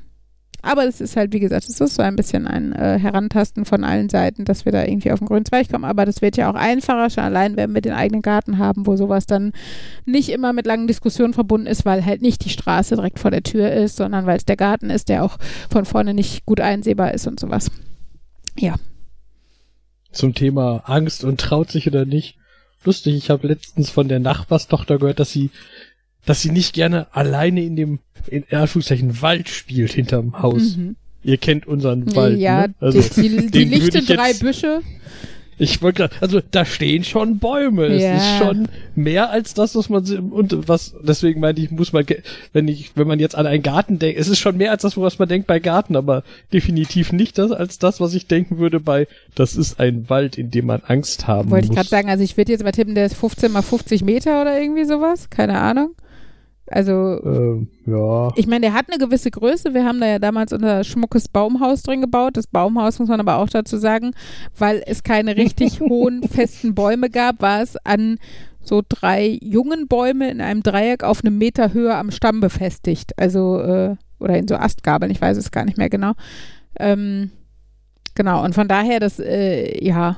Aber es ist halt, wie gesagt, es ist so ein bisschen ein äh, Herantasten von allen Seiten, dass wir da irgendwie auf den grünen Zweig kommen. Aber das wird ja auch einfacher, schon allein, wenn wir den eigenen Garten haben, wo sowas dann nicht immer mit langen Diskussionen verbunden ist, weil halt nicht die Straße direkt vor der Tür ist, sondern weil es der Garten ist, der auch von vorne nicht gut einsehbar ist und sowas. Ja. Zum Thema Angst und traut sich oder nicht. Lustig, ich habe letztens von der Nachbarstochter gehört, dass sie dass sie nicht gerne alleine in dem, in Anführungszeichen, Wald spielt hinterm Haus. Mhm. Ihr kennt unseren Wald. Ja, ne? also die, die, die lichte drei jetzt, Büsche. Ich wollte gerade, also da stehen schon Bäume. Ja. Es ist schon mehr als das, was man und was deswegen meinte ich, muss man wenn ich wenn man jetzt an einen Garten denkt, es ist schon mehr als das, was man denkt bei Garten, aber definitiv nicht das als das, was ich denken würde bei das ist ein Wald, in dem man Angst haben Wollte muss. ich gerade sagen, also ich würde jetzt mal tippen, der ist 15 mal 50 Meter oder irgendwie sowas, keine Ahnung. Also, ähm, ja. Ich meine, der hat eine gewisse Größe. Wir haben da ja damals unser schmuckes Baumhaus drin gebaut. Das Baumhaus muss man aber auch dazu sagen, weil es keine richtig hohen, festen Bäume gab, war es an so drei jungen Bäume in einem Dreieck auf einem Meter Höhe am Stamm befestigt. Also, äh, oder in so Astgabeln, ich weiß es gar nicht mehr genau. Ähm, genau, und von daher, das, äh, ja,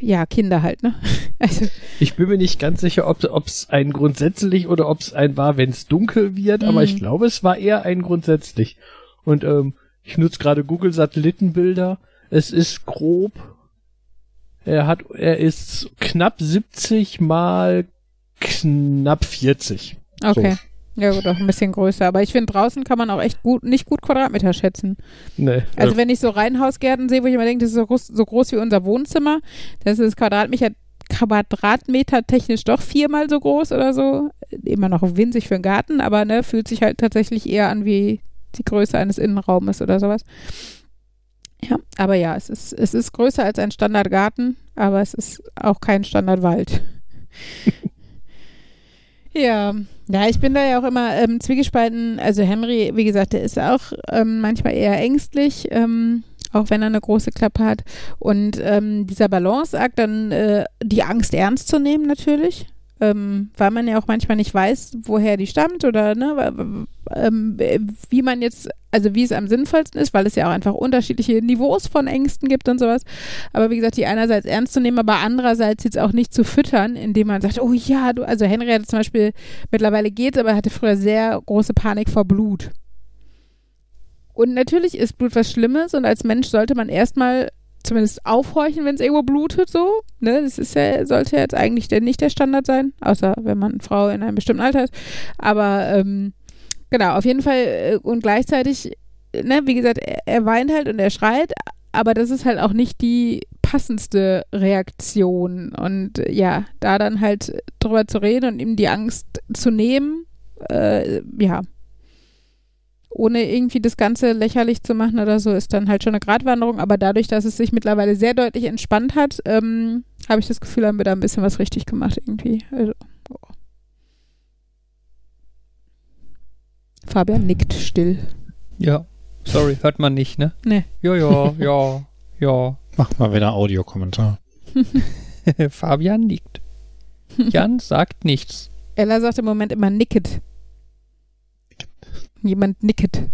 ja, Kinder halt, ne? Also. Ich bin mir nicht ganz sicher, ob es ein grundsätzlich oder ob es ein war, wenn es dunkel wird, mm. aber ich mhm. glaube, es war eher ein grundsätzlich. Und ähm, ich nutze gerade Google Satellitenbilder. Es ist grob. Er hat, er ist knapp 70 mal knapp 40. Okay. So. Ja gut, auch ein bisschen größer. Aber ich finde, draußen kann man auch echt gut, nicht gut Quadratmeter schätzen. Nee. Also wenn ich so Reihenhausgärten sehe, wo ich immer denke, das ist so groß, so groß wie unser Wohnzimmer, das ist Quadratmeter, Quadratmeter technisch doch viermal so groß oder so. Immer noch winzig für einen Garten, aber ne, fühlt sich halt tatsächlich eher an wie die Größe eines Innenraumes oder sowas. Ja, aber ja, es ist, es ist größer als ein Standardgarten, aber es ist auch kein Standardwald. Ja, ja, ich bin da ja auch immer ähm, zwiegespalten. Also Henry, wie gesagt, der ist auch ähm, manchmal eher ängstlich, ähm, auch wenn er eine große Klappe hat. Und ähm, dieser Balanceakt, dann äh, die Angst ernst zu nehmen natürlich ähm, weil man ja auch manchmal nicht weiß, woher die stammt oder ne, ähm, wie man jetzt, also wie es am sinnvollsten ist, weil es ja auch einfach unterschiedliche Niveaus von Ängsten gibt und sowas. Aber wie gesagt, die einerseits ernst zu nehmen, aber andererseits jetzt auch nicht zu füttern, indem man sagt, oh ja, du, also Henry hatte zum Beispiel, mittlerweile geht's, aber er hatte früher sehr große Panik vor Blut. Und natürlich ist Blut was Schlimmes und als Mensch sollte man erstmal zumindest aufhorchen, wenn es irgendwo blutet, so. Ne? Das ist ja, sollte jetzt eigentlich der, nicht der Standard sein, außer wenn man Frau in einem bestimmten Alter ist. Aber ähm, genau, auf jeden Fall äh, und gleichzeitig, ne, wie gesagt, er, er weint halt und er schreit, aber das ist halt auch nicht die passendste Reaktion. Und äh, ja, da dann halt drüber zu reden und ihm die Angst zu nehmen, äh, ja, ohne irgendwie das Ganze lächerlich zu machen oder so, ist dann halt schon eine Gratwanderung. Aber dadurch, dass es sich mittlerweile sehr deutlich entspannt hat, ähm, habe ich das Gefühl, haben wir da ein bisschen was richtig gemacht irgendwie. Also, oh. Fabian nickt still. Ja, sorry, hört man nicht, ne? Nee. Ja, ja, ja, ja. Mach mal wieder Audiokommentar. Fabian nickt. Jan sagt nichts. Ella sagt im Moment immer nicket. Jemand nicket.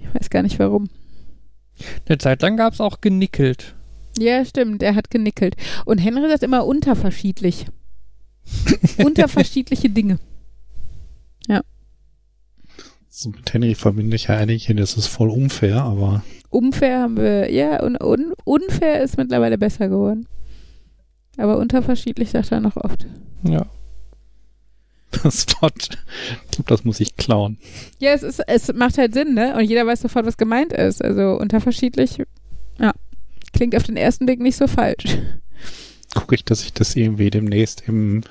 Ich weiß gar nicht warum. Eine Zeit lang gab es auch genickelt. Ja, stimmt, er hat genickelt. Und Henry sagt immer unterverschiedlich. unterverschiedliche Dinge. Ja. So mit Henry verbinde ich ja eigentlich hin, das ist voll unfair, aber. Unfair haben wir, ja, und un, unfair ist mittlerweile besser geworden. Aber unterverschiedlich sagt er noch oft. Ja. Das Wort, ich glaube, das muss ich klauen. Ja, es, ist, es macht halt Sinn, ne? Und jeder weiß sofort, was gemeint ist. Also unterverschiedlich, ja, klingt auf den ersten Blick nicht so falsch. Gucke ich, dass ich das irgendwie demnächst im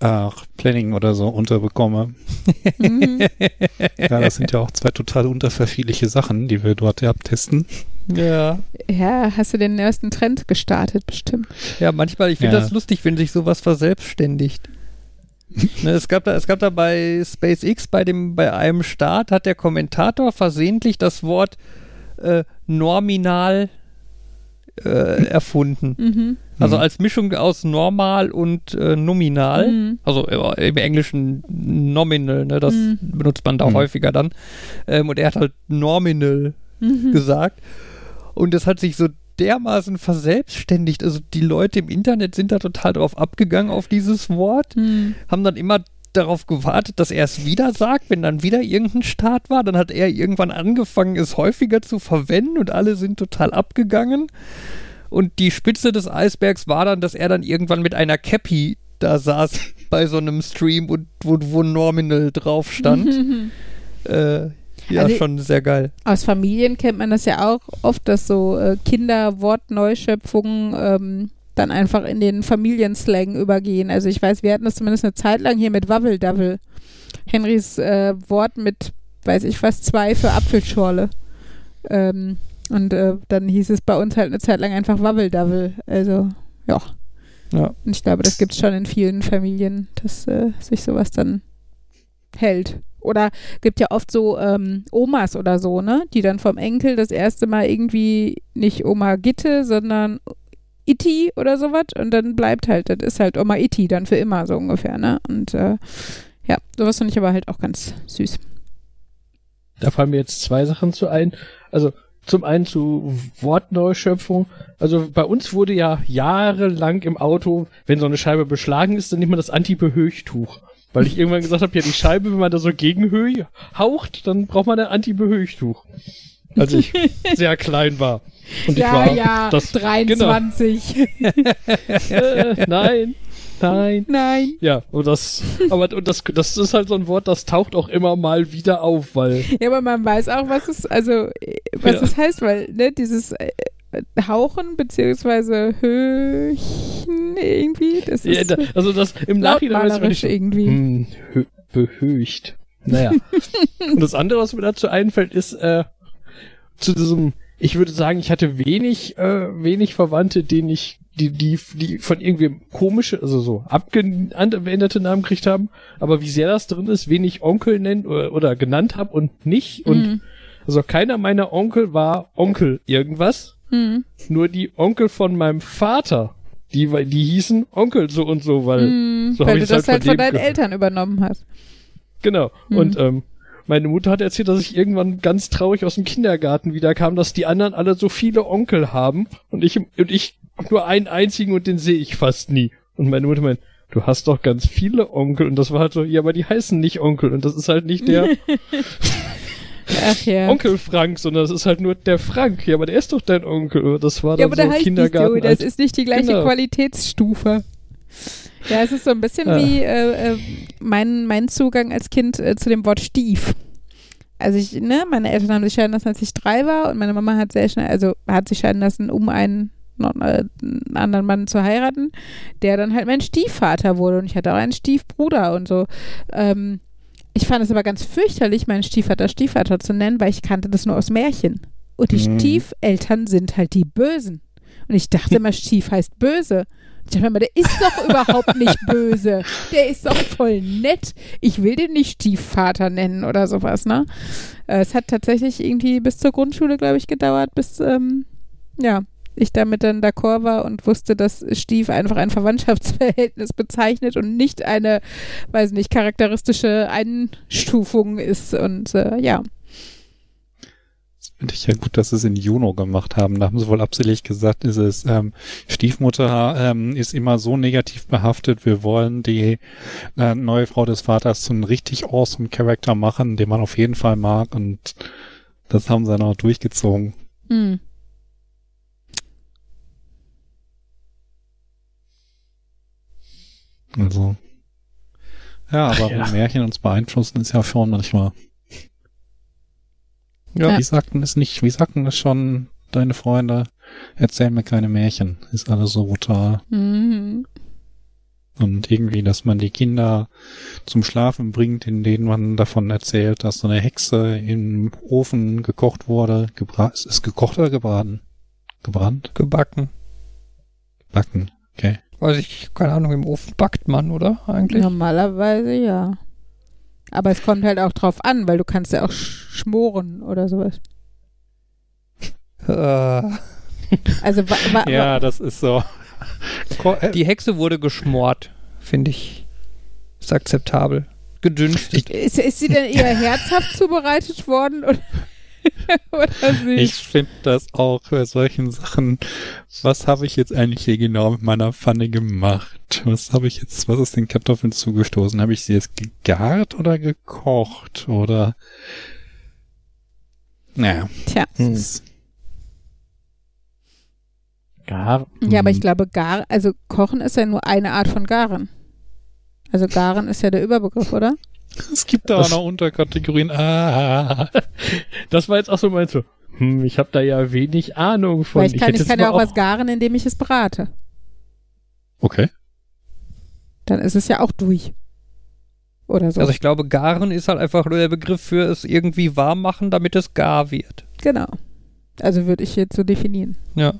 äh, Planning oder so unterbekomme. Mhm. ja, das sind ja auch zwei total unterschiedliche Sachen, die wir dort abtesten. Ja. Ja, hast du den ersten Trend gestartet, bestimmt. Ja, manchmal, ich finde ja. das lustig, wenn sich sowas verselbstständigt. ne, es, gab da, es gab da bei SpaceX, bei, dem, bei einem Start, hat der Kommentator versehentlich das Wort äh, Norminal äh, erfunden. Mhm. Also Mhm. als Mischung aus normal und äh, nominal. Mhm. Also äh, im Englischen nominal, ne? das Mhm. benutzt man da Mhm. häufiger dann. Ähm, und er hat halt nominal Mhm. gesagt. Und das hat sich so dermaßen verselbstständigt. Also die Leute im Internet sind da total drauf abgegangen auf dieses Wort, Mhm. haben dann immer darauf gewartet, dass er es wieder sagt, wenn dann wieder irgendein Start war. Dann hat er irgendwann angefangen, es häufiger zu verwenden und alle sind total abgegangen. Und die Spitze des Eisbergs war dann, dass er dann irgendwann mit einer Cappy da saß bei so einem Stream und wo, wo Nominal drauf stand. Äh, ja, Also- schon sehr geil. Aus Familien kennt man das ja auch oft, dass so äh, Kinder Wortneuschöpfungen ähm, dann einfach in den Familienslang übergehen. Also ich weiß, wir hatten das zumindest eine Zeit lang hier mit Waweldavel. Henrys äh, Wort mit, weiß ich was, zwei für Apfelschorle. Ähm, und äh, dann hieß es bei uns halt eine Zeit lang einfach Waweldavel. Also, ja. Ja. Und ich glaube, das gibt es schon in vielen Familien, dass äh, sich sowas dann hält. Oder gibt ja oft so ähm, Omas oder so, ne? Die dann vom Enkel das erste Mal irgendwie nicht Oma Gitte, sondern Itti oder sowas und dann bleibt halt, das ist halt Oma Itti dann für immer so ungefähr, ne? Und äh, ja, sowas finde ich aber halt auch ganz süß. Da fallen mir jetzt zwei Sachen zu ein. Also zum einen zu Wortneuschöpfung. Also bei uns wurde ja jahrelang im Auto, wenn so eine Scheibe beschlagen ist, dann nimmt man das Antibehöchtuch. Weil ich irgendwann gesagt habe, ja, die Scheibe, wenn man da so gegenhöh haucht, dann braucht man ein Antibehöchtuch. Als ich sehr klein war. Und ich war das, 23. äh, nein, nein. Nein. Ja, und das, aber und das, das ist halt so ein Wort, das taucht auch immer mal wieder auf, weil Ja, aber man weiß auch, was es, also, äh, was Ja. es heißt, weil, ne, dieses äh, Hauchen beziehungsweise Höchen irgendwie, das Ja, ist da, also das im Nachhinein weiß ich irgendwie. hm, hö- behöcht. Naja. Und das andere, was mir dazu einfällt, ist äh, zu diesem, ich würde sagen, ich hatte wenig, äh, wenig Verwandte, denen ich, die, die, die von irgendwie komische, also so abgeänderte Namen gekriegt haben, aber wie sehr das drin ist, wen ich Onkel nennen oder, oder genannt habe und nicht. Und Mhm. also keiner meiner Onkel war Onkel irgendwas. Mhm. Nur die Onkel von meinem Vater, die, die hießen Onkel so und so, weil, Mhm, so weil du das halt halt von deinen gehört. Eltern übernommen hast. genau. Mhm. Und ähm, meine Mutter hat erzählt, dass ich irgendwann ganz traurig aus dem Kindergarten wiederkam, dass die anderen alle so viele Onkel haben und ich, und ich nur einen einzigen und den sehe ich fast nie. Und meine Mutter meint, du hast doch ganz viele Onkel. Und das war halt so, ja, aber die heißen nicht Onkel. Und das ist halt nicht der Ach ja. Onkel Frank, sondern das ist halt nur der Frank. Ja, aber der ist doch dein Onkel. Das war ja, dann aber so der heißt nicht Kindergarten. so, das ist nicht die gleiche Genau. Qualitätsstufe. Ja, es ist so ein bisschen Ah. wie äh, äh, mein, mein Zugang als Kind äh, zu dem Wort Stief. Also ich, ne, meine Eltern haben sich scheiden lassen, als ich drei war und meine Mama hat sehr schnell, also hat sich scheiden lassen, um einen, äh, einen anderen Mann zu heiraten, der dann halt mein Stiefvater wurde und ich hatte auch einen Stiefbruder und so. Ähm, ich fand es aber ganz fürchterlich, meinen Stiefvater Stiefvater zu nennen, weil ich kannte das nur aus Märchen. Und die Mhm. Stiefeltern sind halt die Bösen. Und ich dachte immer, Stief heißt böse. Ich dachte immer, der ist doch überhaupt nicht böse. Der ist doch voll nett. Ich will den nicht Stiefvater nennen oder sowas, ne? Äh, Es hat tatsächlich irgendwie bis zur Grundschule, glaube ich, gedauert, bis, ähm, ja, ich damit dann d'accord war und wusste, dass Stief einfach ein Verwandtschaftsverhältnis bezeichnet und nicht eine, weiß nicht, charakteristische Einstufung ist. Und äh, ja. Das finde ich ja gut, dass sie es in Juno gemacht haben. Da haben sie wohl absichtlich gesagt, dieses ähm, Stiefmutter ähm, ist immer so negativ behaftet. Wir wollen die äh, neue Frau des Vaters zu einem richtig awesome Charakter machen, den man auf jeden Fall mag. Und das haben sie dann auch durchgezogen. Hm. Also. Ja, aber ja. Märchen uns beeinflussen, ist ja schon manchmal. Ja. Wie sagten es nicht, wie sagten es schon deine Freunde? Erzähl mir keine Märchen. Ist alles so brutal. Mhm. Und irgendwie, dass man die Kinder zum Schlafen bringt, in denen man davon erzählt, dass so eine Hexe im Ofen gekocht wurde. Gebra ist es gekocht oder gebraten? Gebrannt? Gebacken. Backen. Okay. Weiß ich, keine Ahnung, im Ofen backt man, oder? Eigentlich? Normalerweise ja. Aber es kommt halt auch drauf an, weil du kannst ja auch sch schmoren oder sowas. Äh, Also wa wa Ja, das ist so. Äh, Die Hexe wurde geschmort, finde ich. Ist akzeptabel. Gedünstet. ist, ist sie denn eher herzhaft zubereitet worden oder, oder süß? Ich finde das auch bei solchen Sachen. Was habe ich jetzt eigentlich hier genau mit meiner Pfanne gemacht? Was habe ich jetzt, was ist den Kartoffeln zugestoßen? Habe ich sie jetzt gegart oder gekocht? Oder. Naja. Tja. ist- Gar. Ja, aber ich glaube, gar, also kochen ist ja nur eine Art von garen. Also garen ist ja der Überbegriff, oder? Es gibt da auch noch Unterkategorien. Ah. Das war jetzt auch so mein so. Hm, ich habe da ja wenig Ahnung von. Weil ich kann, ich hätte kann ja auch was garen, indem ich es brate. Okay. Dann ist es ja auch durch. Oder so. Also ich glaube, garen ist halt einfach nur der Begriff für es irgendwie warm machen, damit es gar wird. genau. Also würde ich jetzt so definieren. Ja.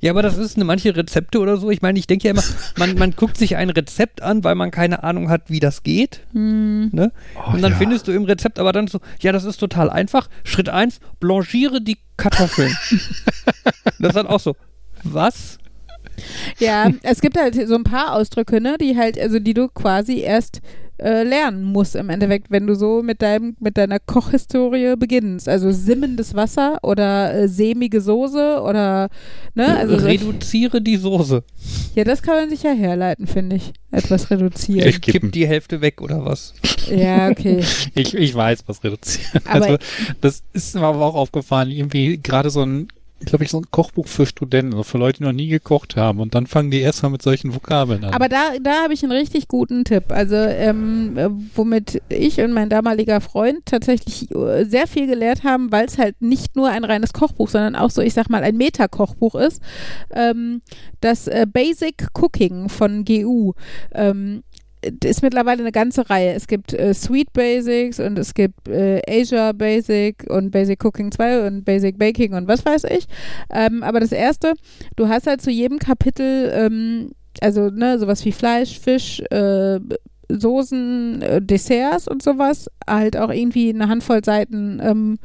Ja, aber das ist eine manche Rezepte oder so. Ich meine, ich denke ja immer, man, man guckt sich ein Rezept an, weil man keine Ahnung hat, wie das geht. Hm. Ne? Oh, und dann ja. findest du im Rezept aber dann so, ja, das ist total einfach. Schritt 1, blanchiere die Kartoffeln. das ist dann auch so, was? Ja, es gibt halt so ein paar Ausdrücke, ne, die halt, also die du quasi erst äh, lernen musst im Endeffekt, wenn du so mit deinem, mit deiner Kochhistorie beginnst. Also simmendes Wasser oder äh, sämige Soße oder ne, also Reduziere die Soße. ja, das kann man sich ja herleiten, finde ich. Etwas reduzieren. Ich. Kipp die Hälfte weg oder was? Ja, okay. Ich, ich weiß, was reduzieren. Aber- also, das ist mir aber auch aufgefallen, irgendwie gerade so ein, glaube ich, so ein Kochbuch für Studenten, für Leute, die noch nie gekocht haben. Und dann fangen die erstmal mit solchen Vokabeln an. Aber da, da habe ich einen richtig guten Tipp. Also, ähm, äh, womit ich und mein damaliger Freund tatsächlich äh, sehr viel gelehrt haben, weil es halt nicht nur ein reines Kochbuch, sondern auch so, ich sag mal, ein Meta-Kochbuch ist. Ähm, das äh, Basic Cooking von GU. Ähm, ist mittlerweile eine ganze Reihe. Es gibt äh, Sweet Basics und es gibt äh, Asia Basic und Basic Cooking 2 und Basic Baking und was weiß ich. Ähm, aber das erste, du hast halt zu jedem Kapitel, ähm, also ne, sowas wie Fleisch, Fisch, äh, Soßen, äh, Desserts und sowas, halt auch irgendwie eine Handvoll Seiten, ähm,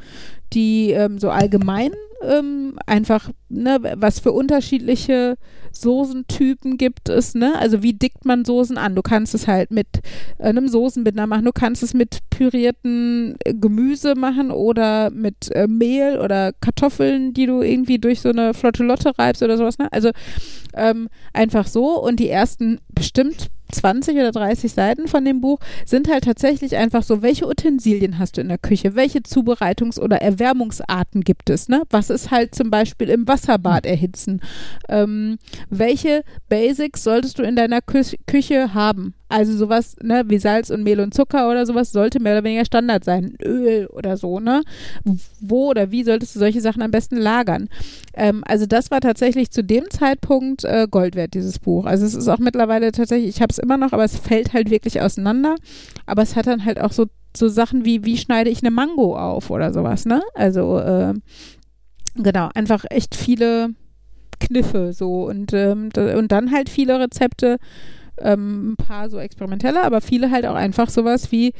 die ähm, so allgemein ähm, einfach, ne, was für unterschiedliche Soßentypen gibt es, ne? Also wie dickt man Soßen an? Du kannst es halt mit äh, einem Soßenbinder machen, du kannst es mit pürierten äh, Gemüse machen oder mit äh, Mehl oder Kartoffeln, die du irgendwie durch so eine flotte Lotte reibst oder sowas, ne? Also ähm, einfach so und die ersten bestimmt 20 oder 30 Seiten von dem Buch sind halt tatsächlich einfach so, welche Utensilien hast du in der Küche, welche Zubereitungs- oder Erwärmungsarten gibt es, ne? Was ist halt zum Beispiel im Wasserbad erhitzen? Ähm, welche Basics solltest du in deiner Kü Küche haben? Also sowas, ne, wie Salz und Mehl und Zucker oder sowas sollte mehr oder weniger Standard sein. Öl oder so, ne? Wo oder wie solltest du solche Sachen am besten lagern? Ähm, also das war tatsächlich zu dem Zeitpunkt äh, Gold wert, dieses Buch. Also es ist auch mittlerweile tatsächlich, ich habe es immer noch, aber es fällt halt wirklich auseinander. Aber es hat dann halt auch so, so Sachen wie, wie schneide ich eine Mango auf oder sowas, ne? Also äh, genau, einfach echt viele Kniffe so und, ähm, und dann halt viele Rezepte, ähm, ein paar so experimentelle, aber viele halt auch einfach sowas wie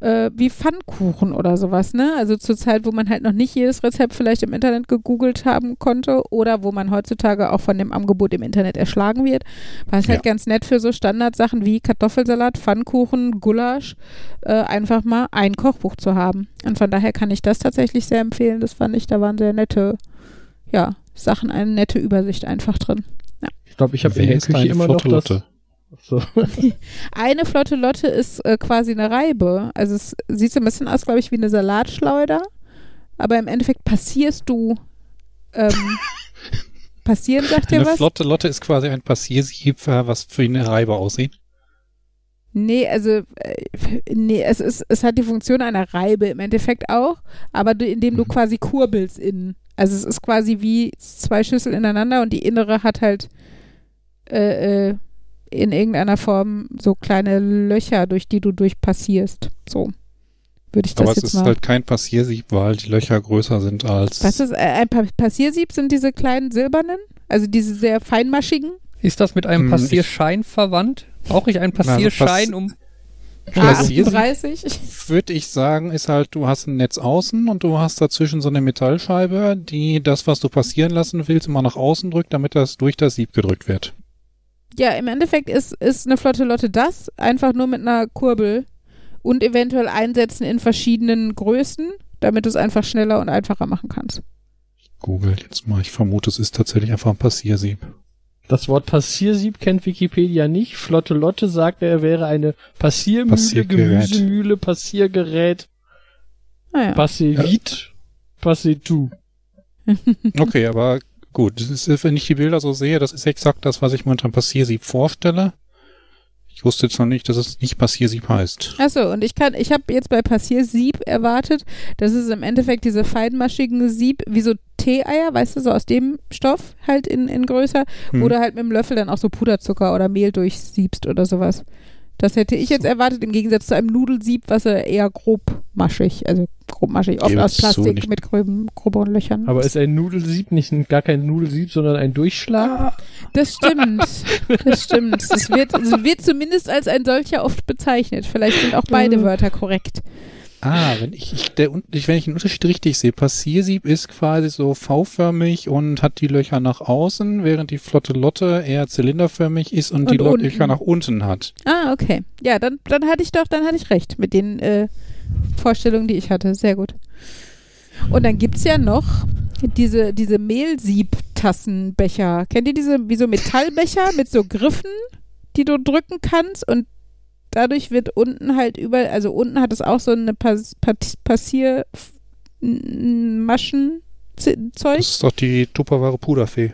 äh, wie Pfannkuchen oder sowas, ne? Also zur Zeit, wo man halt noch nicht jedes Rezept vielleicht im Internet gegoogelt haben konnte oder wo man heutzutage auch von dem Angebot im Internet erschlagen wird, war es halt Ja. ganz nett für so Standardsachen wie Kartoffelsalat, Pfannkuchen, Gulasch, äh, einfach mal ein Kochbuch zu haben. Und von daher kann ich das tatsächlich sehr empfehlen. Das fand ich, da waren sehr nette, ja, Sachen, eine nette Übersicht einfach drin. Ich glaube, ich habe in der Küche immer noch das. So. Eine flotte Lotte ist äh, quasi eine Reibe. Also es sieht so ein bisschen aus, glaube ich, wie eine Salatschleuder. Aber im Endeffekt passierst du. Ähm, passieren, sagt dir Eine was? flotte Lotte ist quasi ein Passiersieb, was für eine Reibe aussieht. Nee, also äh, nee, es ist, es hat die Funktion einer Reibe im Endeffekt auch, aber du, indem du Mhm. quasi kurbelst innen. Also es ist quasi wie zwei Schüsseln ineinander und die innere hat halt äh, äh, in irgendeiner Form so kleine Löcher, durch die du durchpassierst. So würde ich das Aber es ist mal. halt kein Passiersieb, weil die Löcher größer sind als. Was ist äh, ein pa Passiersieb? Sind diese kleinen silbernen? Also diese sehr feinmaschigen? Ist das mit einem Hm, Passierschein verwandt? Brauche ich einen Passierschein, Pass- um. A38. Würde ich sagen, ist halt, du hast ein Netz außen und du hast dazwischen so eine Metallscheibe, die das, was du passieren lassen willst, immer nach außen drückt, damit das durch das Sieb gedrückt wird. Ja, im Endeffekt ist, ist eine flotte Lotte das, einfach nur mit einer Kurbel und eventuell einsetzen in verschiedenen Größen, damit du es einfach schneller und einfacher machen kannst. Google jetzt mal. Ich vermute, es ist tatsächlich einfach ein Passiersieb. Das Wort Passiersieb kennt Wikipedia nicht. Flotte Lotte sagt, er wäre eine Passiermühle, Passiergerät. Gemüsemühle, Passiergerät, Naja. Passivit, Passitu. Okay, aber gut. Das ist, wenn ich die Bilder so sehe, das ist exakt das, was ich mir unter Passiersieb vorstelle. Ich wusste jetzt noch nicht, dass es nicht Passiersieb heißt. Achso, und ich kann, ich habe jetzt bei Passiersieb erwartet, das ist im Endeffekt diese feinmaschigen Sieb, wie so Tee-Eier, weißt du, so aus dem Stoff halt in, in größer, Hm. wo du halt mit dem Löffel dann auch so Puderzucker oder Mehl durchsiebst oder sowas. Das hätte ich jetzt erwartet, im Gegensatz zu einem Nudelsieb, was ja eher grobmaschig, also grobmaschig, oft Gebe aus Plastik nicht- mit gröben, groberen Löchern. Aber ist ein Nudelsieb nicht ein, gar kein Nudelsieb, sondern ein Durchschlag? Das stimmt. Das stimmt. Es wird, es wird zumindest als ein solcher oft bezeichnet. Vielleicht sind auch beide Äh. Wörter korrekt. Ah, wenn ich, ich, der, wenn ich den Unterschied richtig sehe, Passiersieb ist quasi so V-förmig und hat die Löcher nach außen, während die Flotte Lotte eher zylinderförmig ist und, Und die unten. Löcher nach unten hat. Ah, okay. Ja, dann, dann hatte ich doch, dann hatte ich recht mit den äh, Vorstellungen, die ich hatte. Sehr gut. Und dann gibt's ja noch diese, diese Mehlsiebtassenbecher. Kennt ihr diese, wie so Metallbecher mit so Griffen, die du drücken kannst und dadurch wird unten halt überall, also unten hat es auch so eine Pass, Pass, Passier Maschen Zeug. Das ist doch die Tupperware Puderfee.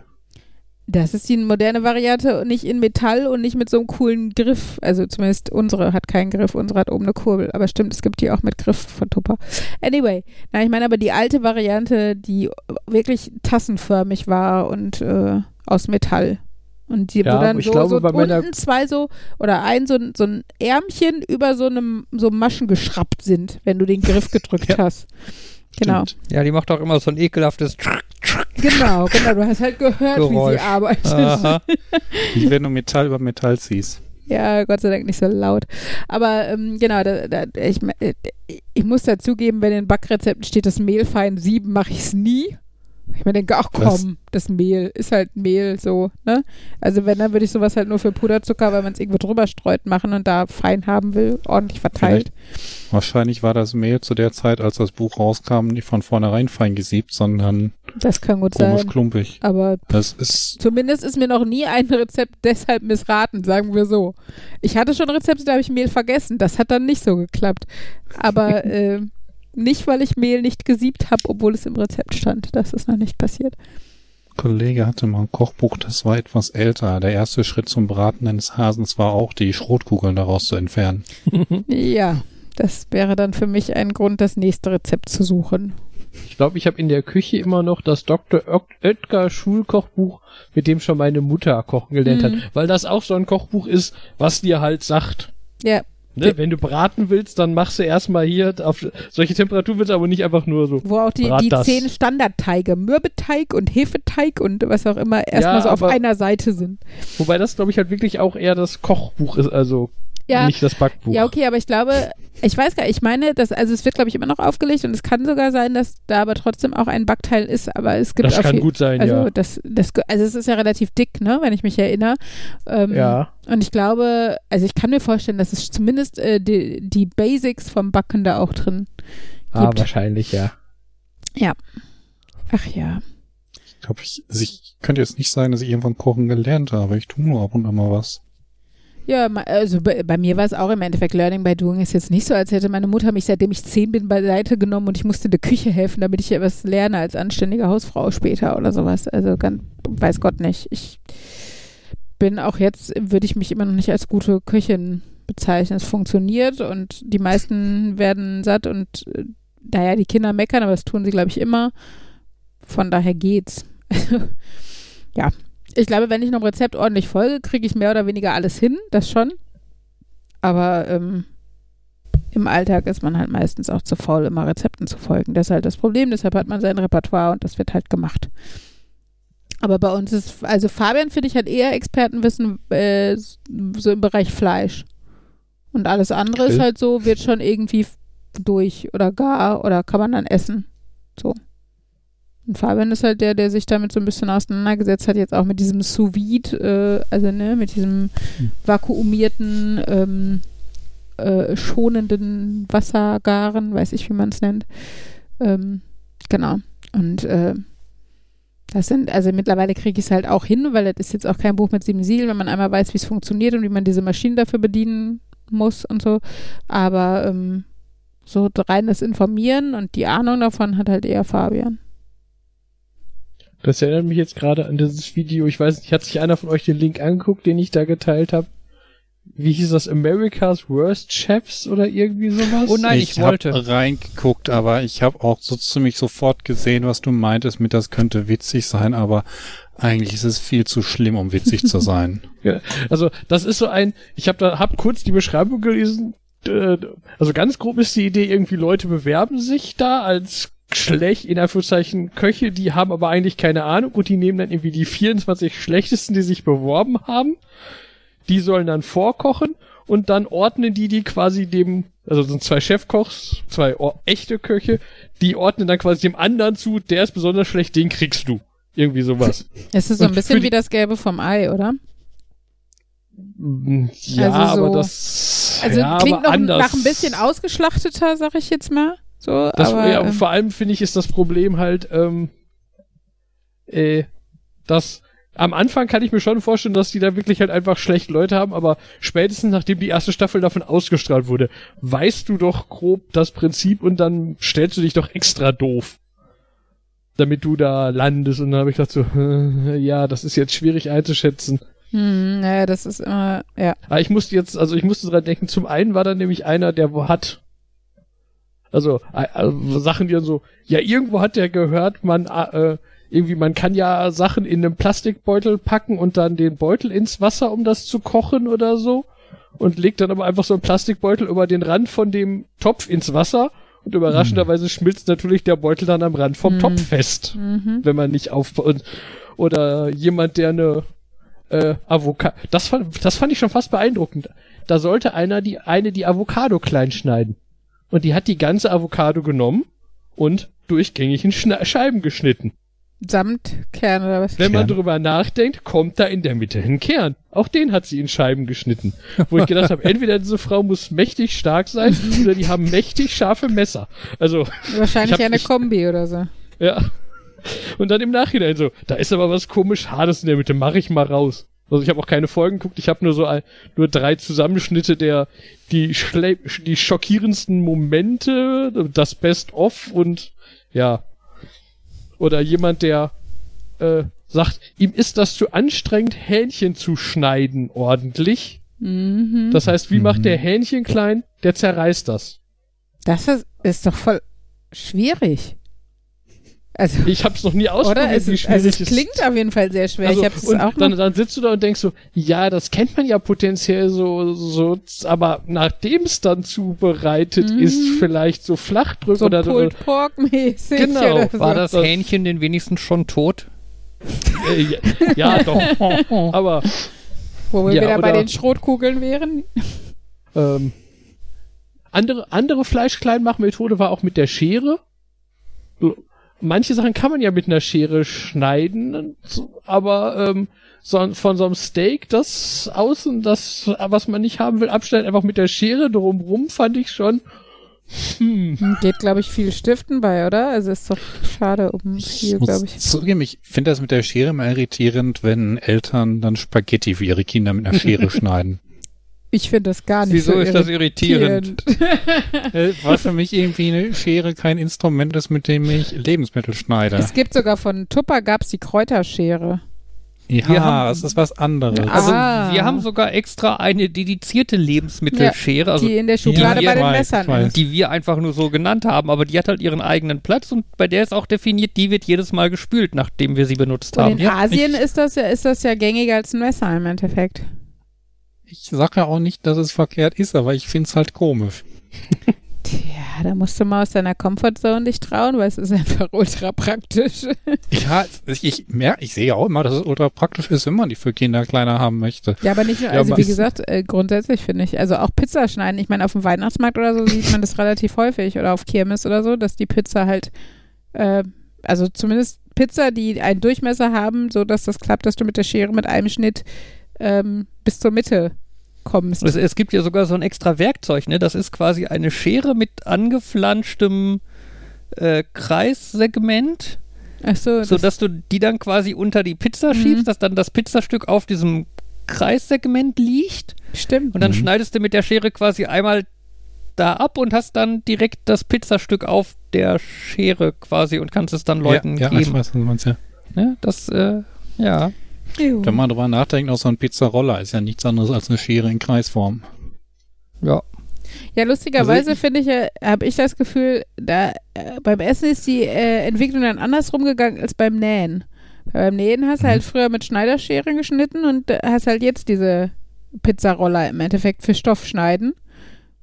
Das ist die moderne Variante und nicht in Metall und nicht mit so einem coolen Griff. Also zumindest unsere hat keinen Griff, unsere hat oben eine Kurbel. Aber stimmt, es gibt die auch mit Griff von Tupper. Anyway, na, ich meine aber die alte Variante, die wirklich tassenförmig war und äh, aus Metall. Und die, Ja, wo dann ich so, glaube, so unten zwei so, oder ein so, ein- so ein Ärmchen über so einem so Maschen geschraubt sind, wenn du den Griff gedrückt Ja. hast. Genau. Stimmt. Ja, die macht auch immer so ein ekelhaftes Genau, genau. Du hast halt gehört, wie Geräusch. sie arbeitet. Aha. Ich, wenn du Metall über Metall ziehst. Ja, Gott sei Dank nicht so laut. Aber ähm, genau, da, da, ich, äh, ich muss dazugeben, wenn in Backrezepten steht, das Mehl fein sieben, mache ich es nie. Ich mir denke, ach Was? komm, das Mehl ist halt Mehl so, ne? Also wenn, dann würde ich sowas halt nur für Puderzucker, weil man es irgendwo drüber streut, machen und da fein haben will, ordentlich verteilt. Wahrscheinlich war das Mehl zu der Zeit, als das Buch rauskam, nicht von vornherein fein gesiebt, sondern Das kann gut komisch sein. klumpig. Aber Das ist, Zumindest ist mir noch nie ein Rezept deshalb missraten, sagen wir so. Ich hatte schon Rezepte, da habe ich Mehl vergessen. Das hat dann nicht so geklappt. Aber äh, nicht, weil ich Mehl nicht gesiebt habe, obwohl es im Rezept stand. Das ist noch nicht passiert. ein Kollege hatte mal ein Kochbuch, das war etwas älter. Der erste Schritt zum Braten eines Hasens war auch, die Schrotkugeln daraus zu entfernen. Ja, das wäre dann für mich ein Grund, das nächste Rezept zu suchen. Ich glaube, ich habe in der Küche immer noch das Dr. Oet- Oetker Schulkochbuch, mit dem schon meine Mutter kochen gelernt Mhm. hat. Weil das auch so ein Kochbuch ist, was dir halt sagt. Ja, Ne? Wenn du braten willst, dann machst du erstmal hier auf solche Temperatur willst aber nicht einfach nur so. wo auch die, die zehn Standardteige, Mürbeteig und Hefeteig und was auch immer, erstmal Ja, so auf einer Seite sind. Wobei das, glaube ich, halt wirklich auch eher das Kochbuch ist, also Ja, nicht das Backbuch. Ja, okay, aber ich glaube, ich weiß gar nicht, ich meine, dass, also es wird, glaube ich, immer noch aufgelegt und es kann sogar sein, dass da aber trotzdem auch ein Backteil ist, aber es gibt das kann je- gut sein, also ja. das, das, also es ist ja relativ dick, ne, wenn ich mich erinnere. Ähm, Ja. Und ich glaube, also ich kann mir vorstellen, dass es zumindest äh, die, die Basics vom Backen da auch drin Ah, gibt. wahrscheinlich, ja. Ach ja. Ich glaube, ich, also ich könnte jetzt nicht sagen, dass ich irgendwann kochen gelernt habe. Ich tue nur ab und an mal was. Ja, also bei, bei mir war es auch im Endeffekt Learning by Doing ist jetzt nicht so, als hätte meine Mutter mich, seitdem ich zehn bin, beiseite genommen und ich musste in der Küche helfen, damit ich etwas lerne als anständige Hausfrau später oder sowas. Also ganz, weiß Gott nicht. Ich bin auch jetzt, würde ich mich immer noch nicht als gute Köchin bezeichnen. Es funktioniert und die meisten werden satt und äh, naja, die Kinder meckern, aber das tun sie, glaube ich, immer. Von daher geht's. ja. Ich glaube, wenn ich einem Rezept ordentlich folge, kriege ich mehr oder weniger alles hin, das schon. Aber ähm, im Alltag ist man halt meistens auch zu faul, immer Rezepten zu folgen. Das ist halt das Problem. Deshalb hat man sein Repertoire und das wird halt gemacht. Aber bei uns ist, also Fabian finde ich hat eher Expertenwissen äh, so im Bereich Fleisch. Und alles andere ist Grill. halt so, wird schon irgendwie durch oder gar oder kann man dann essen. So. Und Fabian ist halt der, der sich damit so ein bisschen auseinandergesetzt hat, jetzt auch mit diesem sous vide, äh, also ne, mit diesem vakuumierten, ähm, äh, schonenden Wassergaren, weiß ich, wie man es nennt. Ähm, genau. Und äh, das sind, also mittlerweile kriege ich es halt auch hin, weil das ist jetzt auch kein Buch mit sieben Siegeln, wenn man einmal weiß, wie es funktioniert und wie man diese Maschinen dafür bedienen muss und so. Aber ähm, so reines Informieren und die Ahnung davon hat halt eher Fabian. Das erinnert mich jetzt gerade an dieses Video. Ich weiß nicht, hat sich einer von euch den Link angeguckt, den ich da geteilt habe? Wie hieß das? America's Worst Chefs oder irgendwie sowas? Oh nein, ich wollte. habe reingeguckt, aber ich habe auch so ziemlich sofort gesehen, was du meintest mit, das könnte witzig sein, aber eigentlich ist es viel zu schlimm, um witzig zu sein. Ja, also das ist so ein, ich habe da hab kurz die Beschreibung gelesen. äh, Also ganz grob ist die Idee, irgendwie Leute bewerben sich da als schlecht, in Anführungszeichen, Köche, die haben aber eigentlich keine Ahnung und die nehmen dann irgendwie die 24 schlechtesten, die sich beworben haben. Die sollen dann vorkochen und dann ordnen die die quasi dem, also sind zwei Chefkochs, zwei echte Köche, die ordnen dann quasi dem anderen zu, der ist besonders schlecht, den kriegst du. Irgendwie sowas. Es ist so ein bisschen wie das Gelbe vom Ei, oder? Ja, Also so- aber das Also ja, klingt noch anders. nach ein bisschen ausgeschlachteter, sag ich jetzt mal. So, Das, aber ja, ähm, vor allem finde ich, ist das Problem halt, ähm, äh, dass am Anfang kann ich mir schon vorstellen, dass die da wirklich halt einfach schlecht Leute haben, aber spätestens nachdem die erste Staffel davon ausgestrahlt wurde, weißt du doch grob das Prinzip und dann stellst du dich doch extra doof. Damit du da landest und dann habe ich gedacht so, ja, das ist jetzt schwierig einzuschätzen. hm, naja, das ist immer, ja. Aber ich musste jetzt, also ich musste dran denken, zum einen war da nämlich einer, der wo hat, also, äh, also Sachen, die dann so, ja, irgendwo hat der gehört, man, äh, irgendwie, man kann ja Sachen in einem Plastikbeutel packen und dann den Beutel ins Wasser, um das zu kochen oder so. Und legt dann aber einfach so einen Plastikbeutel über den Rand von dem Topf ins Wasser. Und überraschenderweise schmilzt natürlich der Beutel dann am Rand vom Hm. Topf fest Mhm. wenn man nicht auf und, oder jemand, der eine äh, Avocado. Das fand, das fand ich schon fast beeindruckend. Da sollte einer die eine die Avocado klein schneiden und die hat die ganze Avocado genommen und durchgängig in Schna Scheiben geschnitten. Samt Kern oder was? Wenn man Kern. drüber nachdenkt, kommt da in der Mitte ein Kern. Auch den hat sie in Scheiben geschnitten. Wo ich gedacht habe, entweder diese Frau muss mächtig stark sein oder die haben mächtig scharfe Messer. Also Wahrscheinlich eine ich- Kombi oder so. Ja. Und dann im Nachhinein so, da ist aber was komisch Hartes in der Mitte, mach ich mal raus. Also ich habe auch keine Folgen geguckt, ich habe nur so ein, nur drei Zusammenschnitte der die schle die schockierendsten Momente, das Best of und ja. Oder jemand, der äh, sagt, ihm ist das zu anstrengend, Hähnchen zu schneiden ordentlich. Mhm. Das heißt, wie macht Mhm. der Hähnchen klein? Der zerreißt das. Das ist, ist doch voll schwierig. Also, Ich habe es noch nie ausprobiert, oder? Es, wie ist, also es klingt auf jeden Fall sehr schwer. Also, ich habe es und auch dann, noch. dann sitzt du da und denkst so, ja, das kennt man ja potenziell so, so, aber nachdem es dann zubereitet Mhm. ist, vielleicht so Flachdrück So oder Pulled Pork mäßig. Genau. Oder so. War das Das- Hähnchen denn wenigstens schon tot? äh, ja, ja, doch. aber Wo wir Ja, wieder bei den Schrotkugeln wären. ähm, andere, andere Fleischkleinmachmethode war auch mit der Schere. Manche Sachen kann man ja mit einer Schere schneiden, aber ähm, so, von so einem Steak, das außen, das, was man nicht haben will, abschneiden, einfach mit der Schere drumrum, fand ich schon. Hm. Geht, glaube ich, viel Stiften bei, oder? Also ist doch schade um viel, glaube ich. zugeben, ich finde das mit der Schere immer irritierend, wenn Eltern dann Spaghetti für ihre Kinder mit einer Schere schneiden. Ich finde das gar nicht Wieso so ist das irritierend? Äh, Weil für mich irgendwie eine Schere kein Instrument ist, mit dem ich Lebensmittel schneide. Es gibt sogar von Tupper gab's die Kräuterschere. Ja, haben- es ist was anderes. Also Ah. wir haben sogar extra eine dedizierte Lebensmittelschere, also die in der Schublade die bei den weiß, Messern weiß. die wir einfach nur so genannt haben, aber die hat halt ihren eigenen Platz und bei der ist auch definiert, die wird jedes Mal gespült, nachdem wir sie benutzt Und haben. in Ja, Asien ich- ist das ja, ist das ja gängiger als ein Messer im Endeffekt. Ich sage ja auch nicht, dass es verkehrt ist, aber ich finde es halt komisch. Tja. da musst du mal aus deiner Comfortzone dich trauen, weil es ist einfach ultra praktisch. Ja, ich, ich merke, ich sehe auch immer, dass es ultra praktisch ist, wenn man die für Kinder kleiner haben möchte. Ja, aber nicht nur, Ja, also wie es- gesagt, äh, grundsätzlich finde ich, also auch Pizza schneiden, ich meine, auf dem Weihnachtsmarkt oder so sieht man das relativ häufig oder auf Kirmes oder so, dass die Pizza halt, äh, also zumindest Pizza, die einen Durchmesser haben, so dass das klappt, dass du mit der Schere mit einem Schnitt ähm, bis zur Mitte kommst. Es, es gibt ja sogar so ein extra Werkzeug, ne? Das ist quasi eine Schere mit angeflanschtem äh, Kreissegment, Ach so, das, sodass du die dann quasi unter die Pizza Mhm. schiebst, dass dann das Pizzastück auf diesem Kreissegment liegt stimmt. und dann Mhm. schneidest du mit der Schere quasi einmal da ab und hast dann direkt das Pizzastück auf der Schere quasi und kannst es dann Leuten ja, ja, ich geben. weiß, was du meinst, ja. Ne? Das, äh, ja. Wenn man drüber nachdenkt, auch so ein Pizzaroller ist ja nichts anderes als eine Schere in Kreisform. Ja. Ja, lustigerweise Also finde ich, ja, habe ich das Gefühl, da äh, beim Essen ist die äh, Entwicklung dann andersrum gegangen als beim Nähen. Weil beim Nähen hast du Mhm. halt früher mit Schneiderschere geschnitten und äh, hast halt jetzt diese Pizzaroller im Endeffekt für Stoff schneiden.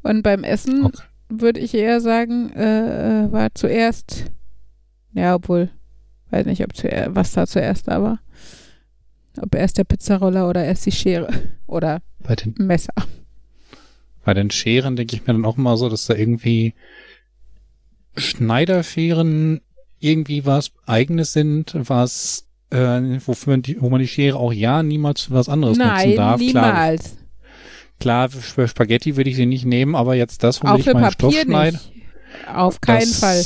Und beim Essen Okay. würde ich eher sagen, äh, äh, war zuerst, ja, obwohl, weiß nicht, ob zuer was da zuerst da war. Ob erst der Pizzaroller oder erst die Schere oder Bei den, Messer. bei den Scheren denke ich mir dann auch immer so, dass da irgendwie Schneiderscheren irgendwie was Eigenes sind, was äh, wofür man die, wo man die Schere auch ja niemals für was anderes nutzen Nein, darf. Klar, niemals. klar, für Spaghetti würde ich sie nicht nehmen, aber jetzt das, womit ich meinen Stoff schneide. Auf keinen Fall.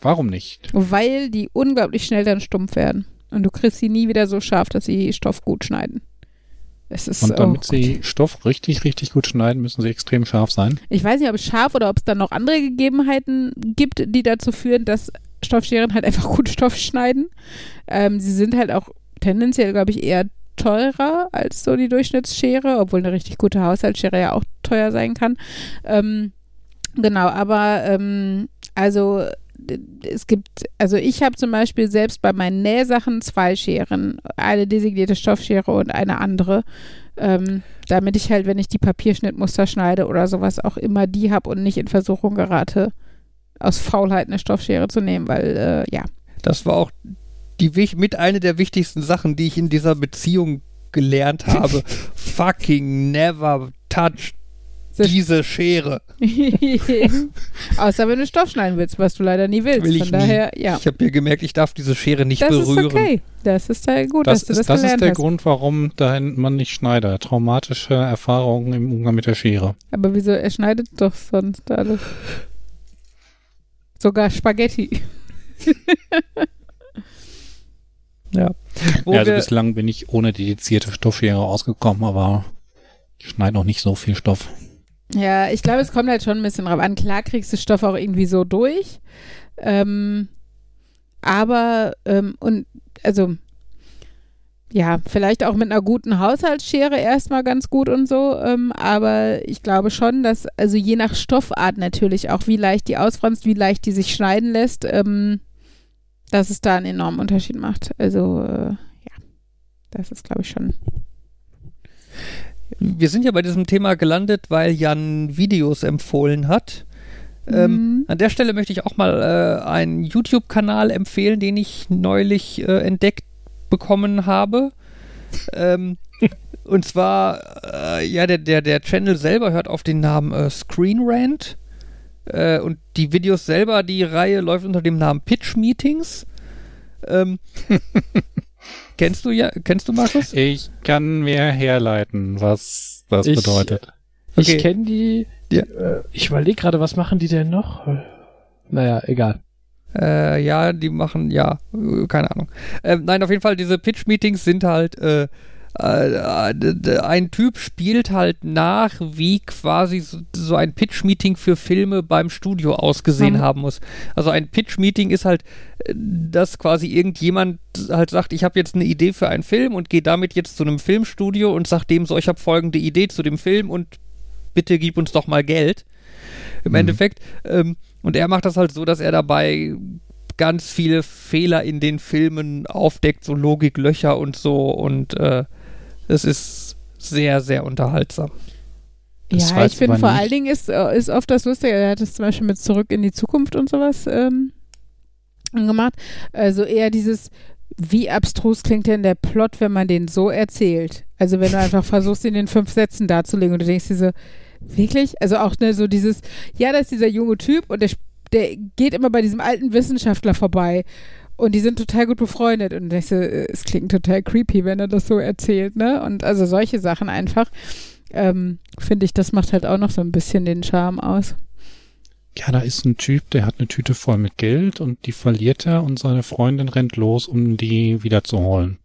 Warum nicht? Weil die unglaublich schnell dann stumpf werden. Und du kriegst sie nie wieder so scharf, dass sie Stoff gut schneiden. Es ist, Und damit oh sie Stoff richtig, richtig gut schneiden, müssen sie extrem scharf sein. Ich weiß nicht, ob es scharf oder ob es dann noch andere Gegebenheiten gibt, die dazu führen, dass Stoffscheren halt einfach gut Stoff schneiden. Ähm, sie sind halt auch tendenziell, glaube ich, eher teurer als so die Durchschnittsschere, obwohl eine richtig gute Haushaltsschere ja auch teuer sein kann. Ähm, genau, aber ähm, also es gibt, also ich habe zum Beispiel selbst bei meinen Nähsachen zwei Scheren, eine designierte Stoffschere und eine andere, ähm, damit ich halt, wenn ich die Papierschnittmuster schneide oder sowas, auch immer die habe und nicht in Versuchung gerate, aus Faulheit eine Stoffschere zu nehmen, weil äh, ja, Das war auch die wich- mit eine der wichtigsten Sachen, die ich in dieser Beziehung gelernt habe. Fucking never touch diese Schere. außer wenn du Stoff schneiden willst, was du leider nie willst. Will ich Von nie. daher, ja, Ich habe mir gemerkt, ich darf diese Schere nicht das berühren. ist okay. Das ist ja gut, Das, dass du ist, das, das ist gelernt der hast. Grund, warum dein Mann nicht Schneider. Traumatische Erfahrungen im Umgang mit der Schere. Aber wieso, er schneidet doch sonst alles. Sogar Spaghetti. Ja. Wo ja, also bislang bin ich ohne dedizierte Stoffschere ausgekommen, aber ich schneide noch nicht so viel Stoff. Ja, ich glaube, es kommt halt schon ein bisschen drauf an. Klar kriegst du Stoff auch irgendwie so durch. Ähm, aber, ähm, und, also, ja, vielleicht auch mit einer guten Haushaltsschere erstmal ganz gut und so. Ähm, aber ich glaube schon, dass, also je nach Stoffart natürlich auch, wie leicht die ausfranst, wie leicht die sich schneiden lässt, ähm, dass es da einen enormen Unterschied macht. Also, äh, ja, das ist, glaube ich, schon. Wir sind ja bei diesem Thema gelandet, weil Jan Videos empfohlen hat. Ähm, Mhm. An der Stelle möchte ich auch mal äh, einen YouTube-Kanal empfehlen, den ich neulich äh, entdeckt bekommen habe. Ähm, und zwar, äh, ja, der, der, der Channel selber hört auf den Namen äh, Screen Rant. Äh, und die Videos selber, die Reihe läuft unter dem Namen Pitch Meetings. Ähm, kennst du ja, kennst du Markus? Ich kann mir herleiten, was das Ich- bedeutet. Okay. Ich kenne die. Ja. Äh, ich überlege gerade, was machen die denn noch? Naja, egal. Äh, ja, die machen, ja, äh, keine Ahnung. Ähm, nein, auf jeden Fall, diese Pitch-Meetings sind halt, äh, äh, d- ein Typ spielt halt nach, wie quasi so, so ein Pitch-Meeting für Filme beim Studio ausgesehen Mhm. haben muss. Also ein Pitch-Meeting ist halt, äh, dass quasi irgendjemand halt sagt, ich habe jetzt eine Idee für einen Film und gehe damit jetzt zu einem Filmstudio und sagt dem so, ich habe folgende Idee zu dem Film und bitte gib uns doch mal Geld. Im Mhm. Endeffekt. Ähm, und er macht das halt so, dass er dabei ganz viele Fehler in den Filmen aufdeckt, so Logiklöcher und so. Und äh, es ist sehr, sehr unterhaltsam. Das Ja, ich finde vor nicht- allen Dingen ist, äh, ist oft das Lustige, er hat es zum Beispiel mit Zurück in die Zukunft und sowas ähm, gemacht. Also eher dieses, wie abstrus klingt denn der Plot, wenn man den so erzählt? Also wenn du einfach versuchst, ihn in fünf Sätzen darzulegen und du denkst dir so, wirklich? Also auch ne, so dieses, ja, da ist dieser junge Typ und der, der geht immer bei diesem alten Wissenschaftler vorbei. Und die sind total gut befreundet. Und denkst dir, äh, es klingt total creepy, wenn er das so erzählt, ne? Und also solche Sachen einfach ähm, finde ich, das macht halt auch noch so ein bisschen den Charme aus. Ja, da ist ein Typ, der hat eine Tüte voll mit Geld und die verliert er und seine Freundin rennt los, um die wiederzuholen.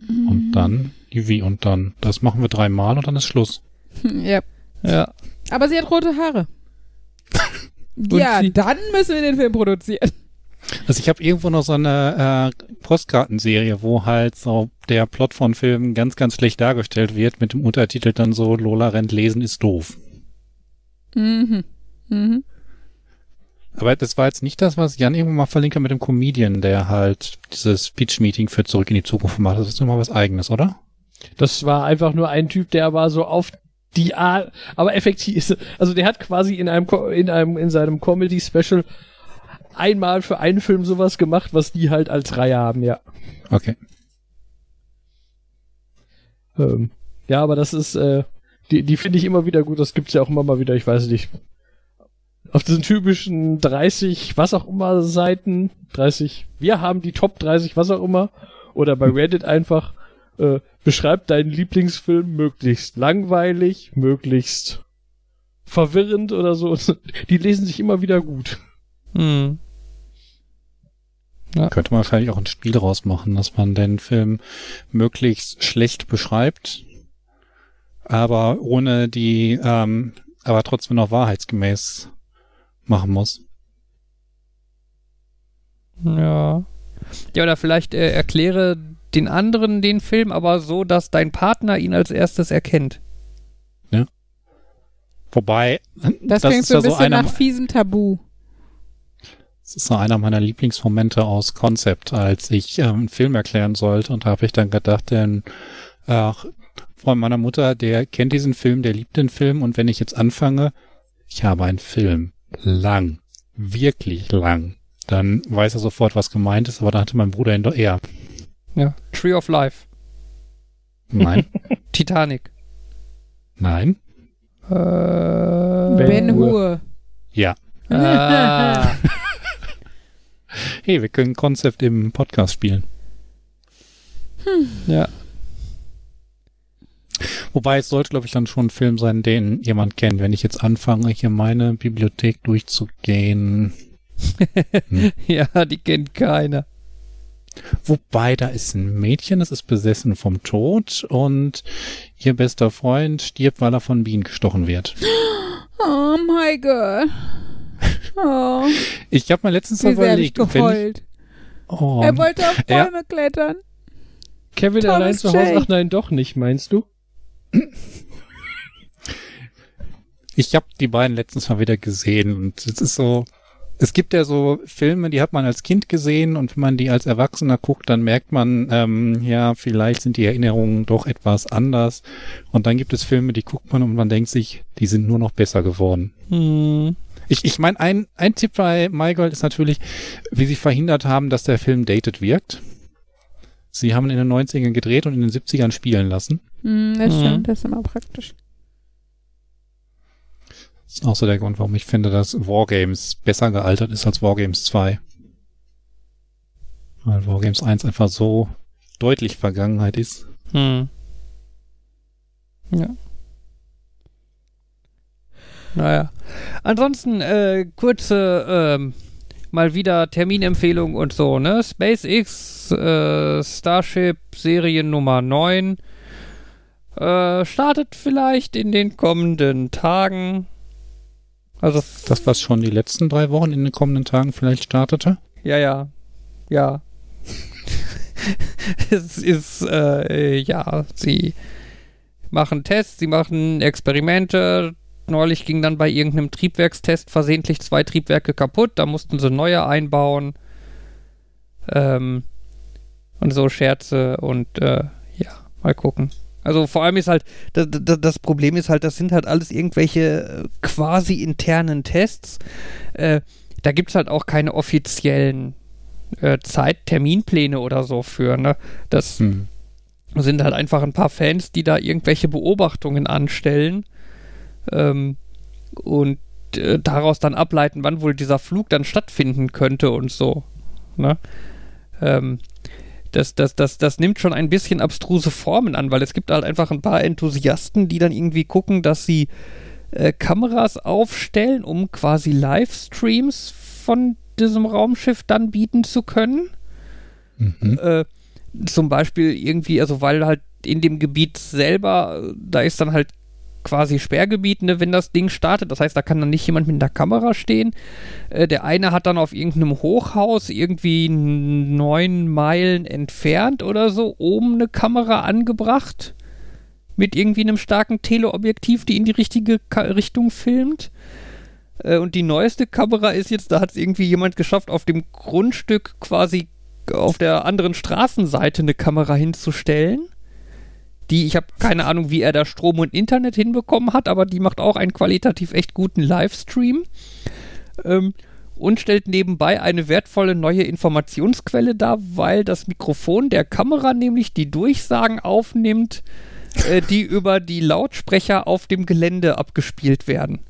Mhm. Und dann, wie und dann. Das machen wir dreimal und dann ist Schluss. Ja. Ja. Aber sie hat rote Haare. ja, dann müssen wir den Film produzieren. Also ich habe irgendwo noch so eine äh, Postkartenserie, wo halt so der Plot von Filmen ganz, ganz schlecht dargestellt wird, mit dem Untertitel dann so Lola rennt lesen ist doof. Mhm. Mhm. Aber das war jetzt nicht das, was Jan irgendwo mal verlinkt hat mit dem Comedian, der halt dieses Speech-Meeting für Zurück in die Zukunft macht. Das ist immer was Eigenes, oder? Das war einfach nur ein Typ, der war so auf die Art, aber effektiv, also der hat quasi in einem, in einem, in seinem Comedy-Special einmal für einen Film sowas gemacht, was die halt als Reihe haben, ja. Okay. Ähm, ja, aber das ist, äh, die, die finde ich immer wieder gut, das gibt's ja auch immer mal wieder, ich weiß nicht. Auf diesen typischen 30, was auch immer Seiten, 30, wir haben die Top 30, was auch immer, oder bei Reddit einfach, äh, beschreib deinen Lieblingsfilm möglichst langweilig, möglichst verwirrend oder so. Die lesen sich immer wieder gut. Hm. Könnte man wahrscheinlich auch ein Spiel rausmachen, dass man den Film möglichst schlecht beschreibt, aber ohne die, ähm, aber trotzdem noch wahrheitsgemäß machen muss. Ja. Ja, oder vielleicht äh, erkläre den anderen den Film, aber so, dass dein Partner ihn als erstes erkennt. Wobei, Das, das klingt ist so ja ein so bisschen einer, nach fiesem Tabu. Das ist so einer meiner Lieblingsmomente aus Concept, als ich ähm, einen Film erklären sollte und da habe ich dann gedacht, denn äh, Freund meiner Mutter, der kennt diesen Film, der liebt den Film und wenn ich jetzt anfange, ich habe einen Film lang, wirklich lang, dann weiß er sofort, was gemeint ist, aber da hatte mein Bruder ihn doch eher. Ja. Tree of Life. Nein, Titanic. nein, Äh, Ben Ben Hur. ja. ah, Hey, wir können Concept im Podcast spielen. ja. Wobei es sollte, glaube ich, dann schon ein Film sein, den jemand kennt. Wenn ich jetzt anfange, hier meine Bibliothek durchzugehen. ja, die kennt keiner. Wobei, da ist ein Mädchen, das ist besessen vom Tod und ihr bester Freund stirbt, weil er von Bienen gestochen wird. Oh my God. Oh, Ich habe mir letztens wie überlegt, wenn ich, oh, Er wollte auf Ja. Bäume klettern. Kevin Thomas allein zu Hause, ach nein, doch nicht, meinst du? ich habe die beiden letztens mal wieder gesehen und es ist so, es gibt ja so Filme, die hat man als Kind gesehen und wenn man die als Erwachsener guckt, dann merkt man, ähm, ja, vielleicht sind die Erinnerungen doch etwas anders. Und dann gibt es Filme, die guckt man und man denkt sich, die sind nur noch besser geworden. Hm. Ich, ich meine, ein, ein Tipp bei MyGold ist natürlich, wie sie verhindert haben, dass der Film dated wirkt. Sie haben ihn in den 90ern gedreht und in den 70ern spielen lassen. Hm, das Mhm. stimmt, das ist immer praktisch. Das ist auch so der Grund, warum ich finde, dass Wargames besser gealtert ist als Wargames 2. Weil Wargames 1 einfach so deutlich Vergangenheit ist. Hm. Ja. Naja. Ansonsten, äh, kurze, ähm, mal wieder Terminempfehlung und so, ne? SpaceX, äh, Starship Seriennummer 9, äh, startet vielleicht in den kommenden Tagen. Also, Das, was schon die letzten drei Wochen in den kommenden Tagen vielleicht startete. ja, ja. Ja. es ist, äh, ja, sie machen Tests, sie machen Experimente. Neulich ging dann bei irgendeinem Triebwerkstest versehentlich zwei Triebwerke kaputt. Da mussten sie neue einbauen. Ähm, und so Scherze und, äh, ja, mal gucken. Also vor allem ist halt, das, das, Problem ist halt, das sind halt alles irgendwelche äh, quasi internen Tests. Äh, da gibt es halt auch keine offiziellen äh, Zeit, Terminpläne oder so für. Ne? Das hm. sind halt einfach ein paar Fans, die da irgendwelche Beobachtungen anstellen ähm, und äh, daraus dann ableiten, wann wohl dieser Flug dann stattfinden könnte und so. Ne? Ähm, das, das, das, das nimmt schon ein bisschen abstruse Formen an, weil es gibt halt einfach ein paar Enthusiasten, die dann irgendwie gucken, dass sie äh, Kameras aufstellen, um quasi Livestreams von diesem Raumschiff dann bieten zu können. Mhm. Äh, zum Beispiel irgendwie, also weil halt in dem Gebiet selber, da ist dann halt quasi Sperrgebiet, ne, wenn das Ding startet. Das heißt, da kann dann nicht jemand mit einer Kamera stehen. Äh, der eine hat dann auf irgendeinem Hochhaus irgendwie neun Meilen entfernt oder so oben eine Kamera angebracht. Mit irgendwie einem starken Teleobjektiv, die in die richtige Ka Richtung filmt. Äh, und die neueste Kamera ist jetzt, da hat es irgendwie jemand geschafft, auf dem Grundstück quasi auf der anderen Straßenseite eine Kamera hinzustellen die, ich habe keine Ahnung, wie er da Strom und Internet hinbekommen hat, aber die macht auch einen qualitativ echt guten Livestream. Ähm, und stellt nebenbei eine wertvolle neue Informationsquelle dar, weil das Mikrofon der Kamera nämlich die Durchsagen aufnimmt, äh, die über die Lautsprecher auf dem Gelände abgespielt werden.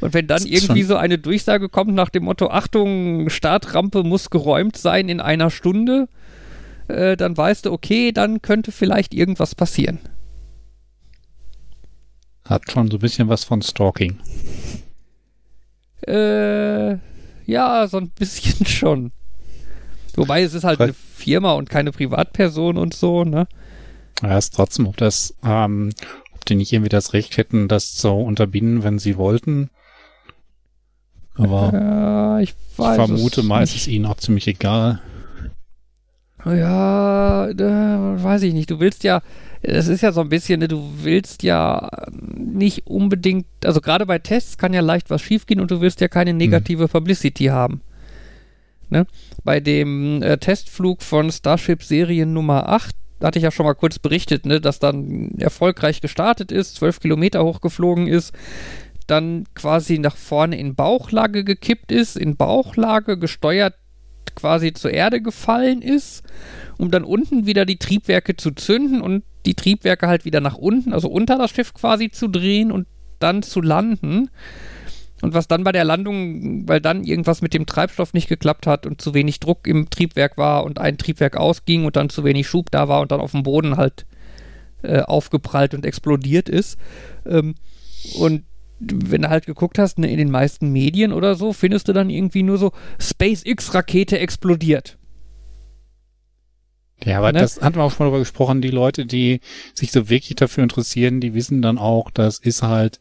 Und wenn dann irgendwie so eine Durchsage kommt nach dem Motto, Achtung, Startrampe muss geräumt sein in einer Stunde, äh, dann weißt du, okay, dann könnte vielleicht irgendwas passieren. Hat schon so ein bisschen was von Stalking. Äh, ja, so ein bisschen schon. Wobei es ist halt eine Firma und keine Privatperson und so, ne? Ja, ist trotzdem, ob das, ähm, ob die nicht irgendwie das Recht hätten, das zu unterbinden, wenn sie wollten. Aber ja, ich, ich vermute mal, ist es ihnen auch ziemlich egal. Ja, da weiß ich nicht. Du willst ja, es ist ja so ein bisschen, ne, du willst ja nicht unbedingt, also gerade bei Tests kann ja leicht was schiefgehen und du willst ja keine negative hm. Publicity haben. Ne? Bei dem äh, Testflug von Starship Serie Nummer 8 hatte ich ja schon mal kurz berichtet, ne, dass dann erfolgreich gestartet ist, zwölf Kilometer hochgeflogen ist, dann quasi nach vorne in Bauchlage gekippt ist, in Bauchlage gesteuert quasi zur Erde gefallen ist, um dann unten wieder die Triebwerke zu zünden und die Triebwerke halt wieder nach unten, also unter das Schiff quasi zu drehen und dann zu landen. Und was dann bei der Landung, weil dann irgendwas mit dem Treibstoff nicht geklappt hat und zu wenig Druck im Triebwerk war und ein Triebwerk ausging und dann zu wenig Schub da war und dann auf dem Boden halt äh, aufgeprallt und explodiert ist. Ähm, und wenn du halt geguckt hast, ne, in den meisten Medien oder so, findest du dann irgendwie nur so SpaceX-Rakete explodiert. Ja, aber ne? das hatten wir auch schon mal darüber gesprochen. Die Leute, die sich so wirklich dafür interessieren, die wissen dann auch, das ist halt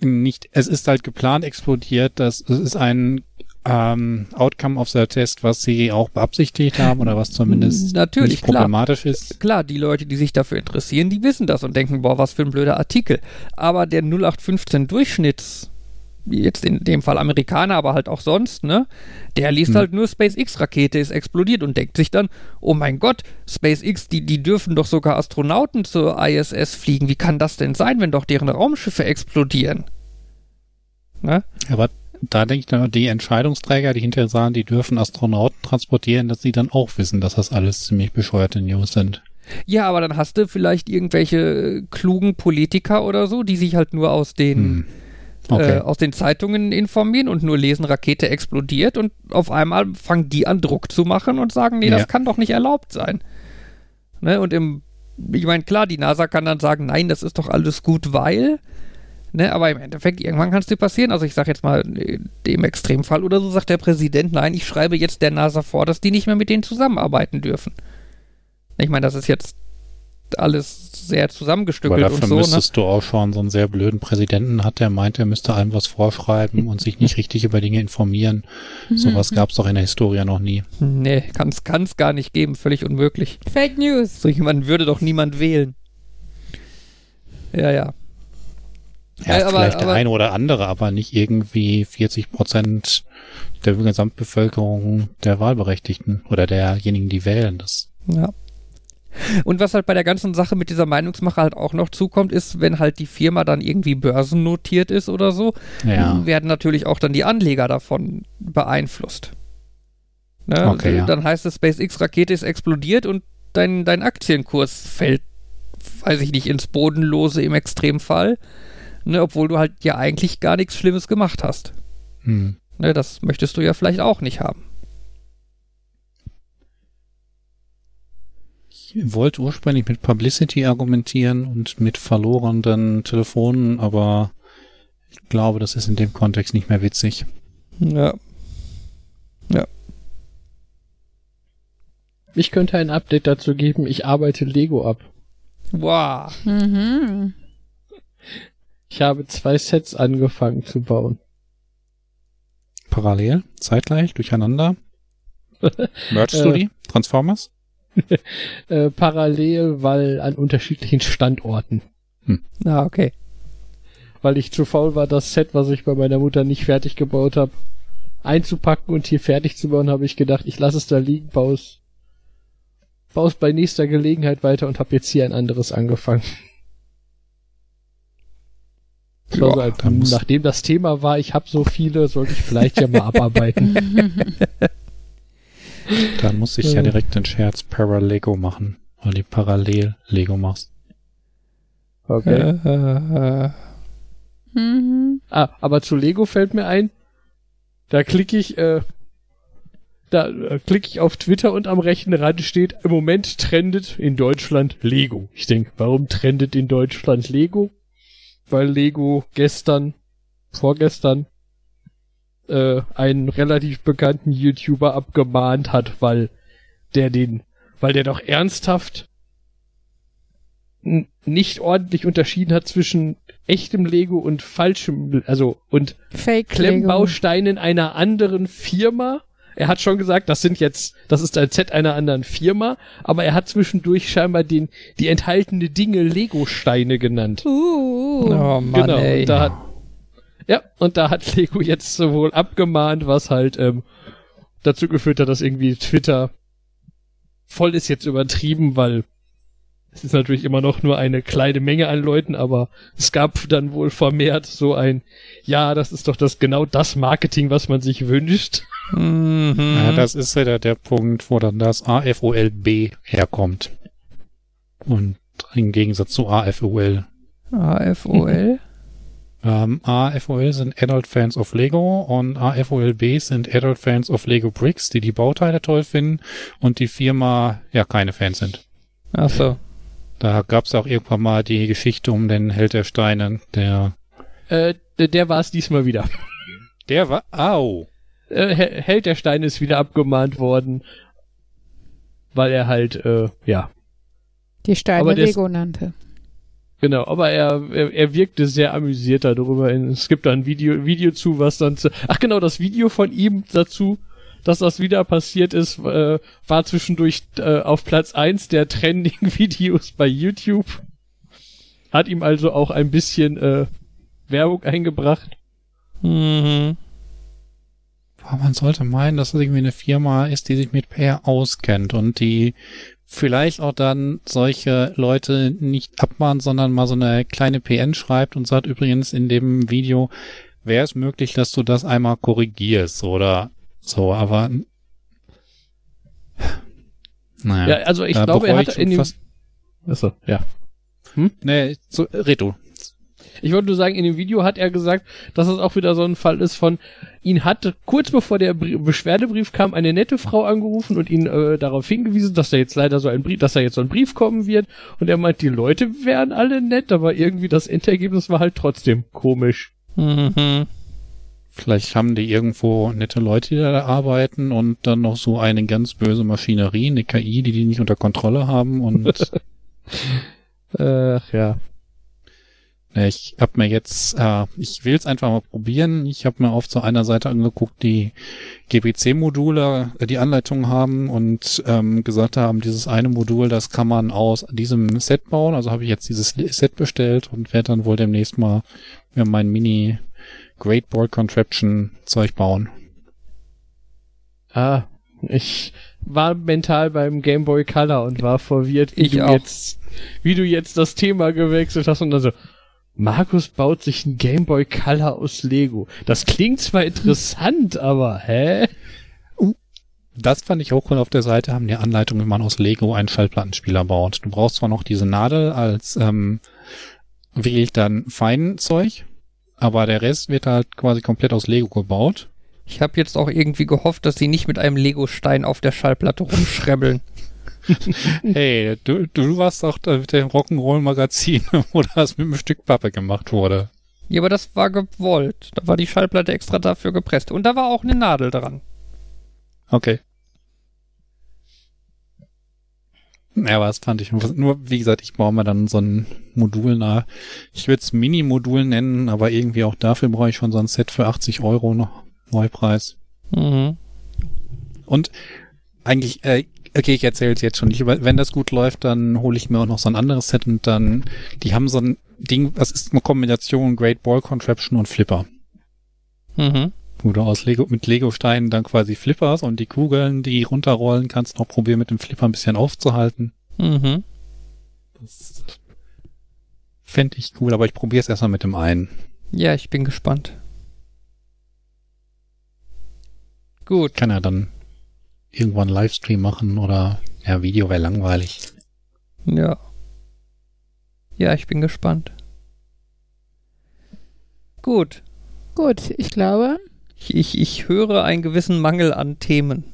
nicht, es ist halt geplant explodiert, das, es ist ein ähm, Outcome of the Test, was sie auch beabsichtigt haben oder was zumindest Natürlich, nicht problematisch klar. ist. Klar, die Leute, die sich dafür interessieren, die wissen das und denken, boah, was für ein blöder Artikel. Aber der 0815 Durchschnitts, jetzt in dem Fall Amerikaner, aber halt auch sonst, ne, der liest hm. halt nur SpaceX-Rakete ist explodiert und denkt sich dann, oh mein Gott, SpaceX, die, die dürfen doch sogar Astronauten zur ISS fliegen. Wie kann das denn sein, wenn doch deren Raumschiffe explodieren? Ne? Aber da denke ich dann, die Entscheidungsträger, die hinterher sagen, die dürfen Astronauten transportieren, dass sie dann auch wissen, dass das alles ziemlich bescheuerte News sind. Ja, aber dann hast du vielleicht irgendwelche klugen Politiker oder so, die sich halt nur aus den, hm. okay. äh, aus den Zeitungen informieren und nur lesen, Rakete explodiert und auf einmal fangen die an, Druck zu machen und sagen, nee, das ja. kann doch nicht erlaubt sein. Ne? Und im, ich meine, klar, die NASA kann dann sagen, nein, das ist doch alles gut, weil Ne, aber im Endeffekt, irgendwann kann es dir passieren. Also ich sage jetzt mal, dem Extremfall oder so sagt der Präsident, nein, ich schreibe jetzt der NASA vor, dass die nicht mehr mit denen zusammenarbeiten dürfen. Ich meine, das ist jetzt alles sehr zusammengestückelt aber dafür und so. Ne? müsstest ne? du auch schon so einen sehr blöden Präsidenten hat, der meint, er müsste allem was vorschreiben und sich nicht richtig über Dinge informieren. Sowas gab es doch in der Historie noch nie. Nee, kann es gar nicht geben, völlig unmöglich. Fake News. So jemanden würde doch niemand wählen. Ja, ja. Ja, ja aber, vielleicht der eine oder andere, aber nicht irgendwie 40 Prozent der Gesamtbevölkerung der Wahlberechtigten oder derjenigen, die wählen. Das ja. Und was halt bei der ganzen Sache mit dieser Meinungsmache halt auch noch zukommt, ist, wenn halt die Firma dann irgendwie börsennotiert ist oder so, Ja. werden natürlich auch dann die Anleger davon beeinflusst. Ne? Okay, ja. Dann heißt es, SpaceX-Rakete ist explodiert und dein, dein Aktienkurs fällt, weiß ich nicht, ins Bodenlose im Extremfall, ne? obwohl du halt ja eigentlich gar nichts Schlimmes gemacht hast. Hm. Ne? Das möchtest du ja vielleicht auch nicht haben. Ich wollte ursprünglich mit Publicity argumentieren und mit verlorenen Telefonen, aber ich glaube, das ist in dem Kontext nicht mehr witzig. Ja. Ich könnte ein Update dazu geben. Ich arbeite Lego ab. Wow. Mhm. Ich habe zwei Sets angefangen zu bauen. Parallel, zeitgleich, durcheinander. Merge Story, Transformers. Äh, parallel, weil an unterschiedlichen Standorten. Ah, okay. Weil ich zu faul war, das Set, was ich bei meiner Mutter nicht fertig gebaut habe, einzupacken und hier fertig zu bauen, habe ich gedacht, ich lasse es da liegen, baue es, baue es bei nächster Gelegenheit weiter und habe jetzt hier ein anderes angefangen. Ja, so ein, da muss- nachdem das Thema war, ich habe so viele, sollte ich vielleicht ja mal abarbeiten. Da muss ich ja direkt den Scherz Paralego machen, weil du parallel Lego machst. Okay. Äh, äh, Mhm. Ah, aber zu Lego fällt mir ein, da klicke ich, äh, da äh, klicke ich auf Twitter und am rechten Rand steht, im Moment trendet in Deutschland Lego. Ich denke, warum trendet in Deutschland Lego? Weil Lego gestern, vorgestern, äh, einen relativ bekannten YouTuber abgemahnt hat, weil der den, weil der doch ernsthaft nicht ordentlich unterschieden hat zwischen echtem Lego und falschem, also und Fake Klemmbausteinen einer anderen Firma. Er hat schon gesagt, das sind jetzt, das ist ein Set einer anderen Firma, aber er hat zwischendurch scheinbar den, die enthaltene Dinge Lego-Steine genannt. Lego. Uh. oh Mann, genau. ey. Und da hat, ja, und da hat Lego jetzt sowohl abgemahnt, was halt ähm, dazu geführt hat, dass irgendwie Twitter voll ist jetzt übertrieben, weil es ist natürlich immer noch nur eine kleine Menge an Leuten, aber es gab dann wohl vermehrt so ein, ja, das ist doch das genau das Marketing, was man sich wünscht. Mhm. Ja, das ist ja der, der Punkt, wo dann das AFOLB herkommt. Und im Gegensatz zu AFOL. AFOL. Ähm, AFOL sind Adult Fans of Lego und AFOLB sind Adult Fans of Lego Bricks, die die Bauteile toll finden und die Firma ja keine Fans sind. Ach so. Da gab es auch irgendwann mal die Geschichte um den Held der Steine, der Äh, der, war es diesmal wieder. der war au. Äh, Hel- Held der Steine ist wieder abgemahnt worden, weil er halt, äh, ja, Die Steine Lego nannte. Genau, aber er, er, er wirkte sehr amüsiert darüber. Es gibt da ein Video, Video zu, was dann zu, ach genau, das Video von ihm dazu, dass das wieder passiert ist, äh, war zwischendurch äh, auf Platz eins der Trending-Videos bei YouTube. Hat ihm also auch ein bisschen äh, Werbung eingebracht. Mhm. Boah, man sollte meinen, dass es irgendwie eine Firma ist, die sich mit PR auskennt und die vielleicht auch dann solche Leute nicht abmahnt, sondern mal so eine kleine PN schreibt und sagt übrigens in dem Video, wäre es möglich, dass du das einmal korrigierst oder so, aber naja. Ja, also ich glaube, er hat in dem, Achso, ja. nee, so, Reto. Ich wollte nur sagen, in dem Video hat er gesagt, dass es auch wieder so ein Fall ist von, ihn hat kurz bevor der Brie- Beschwerdebrief kam, eine nette Frau angerufen und ihn äh, darauf hingewiesen, dass da jetzt leider so ein Brief, dass da jetzt so ein Brief kommen wird. Und er meint, die Leute wären alle nett, aber irgendwie das Endergebnis war halt trotzdem komisch. Mhm. Vielleicht haben die irgendwo nette Leute, die da arbeiten und dann noch so eine ganz böse Maschinerie, eine KI, die die nicht unter Kontrolle haben und Ach ja. Ich habe mir jetzt, äh, ich will es einfach mal probieren. Ich habe mir auf so einer Seite angeguckt, die GPC-Module, äh, die Anleitungen haben und ähm, gesagt haben, dieses eine Modul, das kann man aus diesem Set bauen. Also habe ich jetzt dieses Set bestellt und werde dann wohl demnächst mal mir mein Mini Great Ball Contraption Zeug bauen. Ah, ich war mental beim Game Boy Color und war verwirrt, wie Ich du auch. jetzt, wie du jetzt das Thema gewechselt hast und dann so, Markus baut sich ein Game Boy Color aus Lego. Das klingt zwar interessant, aber hä? Das fand ich auch cool. Auf der Seite haben die Anleitung, wie man aus Lego einen Schallplattenspieler baut. Du brauchst zwar noch diese Nadel als ähm, wählt dann Feinzeug, aber der Rest wird halt quasi komplett aus Lego gebaut. Ich habe jetzt auch irgendwie gehofft, dass sie nicht mit einem Lego-Stein auf der Schallplatte rumschrebbeln. Hey, du, du warst doch da mit dem Rock'n'Roll-Magazin, wo das mit einem Stück Pappe gemacht wurde. Ja, aber das war gewollt. Da war die Schallplatte extra dafür gepresst. Und da war auch eine Nadel dran. Okay. Ja, aber das fand ich nur, wie gesagt, ich baue mir dann so ein Modul nach. Ich würde es Mini-Modul nennen, aber irgendwie auch dafür brauche ich schon so ein Set für 80 Euro noch Neupreis. Mhm. Und eigentlich, äh, okay, ich erzähle es jetzt schon nicht, aber wenn das gut läuft, dann hole ich mir auch noch so ein anderes Set und dann, die haben so ein Ding, das ist eine Kombination Great Ball Contraption und Flipper. Mhm. Wo du aus Lego, mit Lego-Steinen dann quasi flipperst und die Kugeln, die runterrollen, kannst noch probieren, mit dem Flipper ein bisschen aufzuhalten. Mhm. Das fände ich cool, aber ich probiere es erstmal mit dem einen. Ja, ich bin gespannt. Gut. Kann er dann irgendwann einen Livestream machen oder, ja, Video wäre langweilig. Ja. Ja, ich bin gespannt. Gut. Gut, ich glaube, Ich, ich, ich höre einen gewissen Mangel an Themen.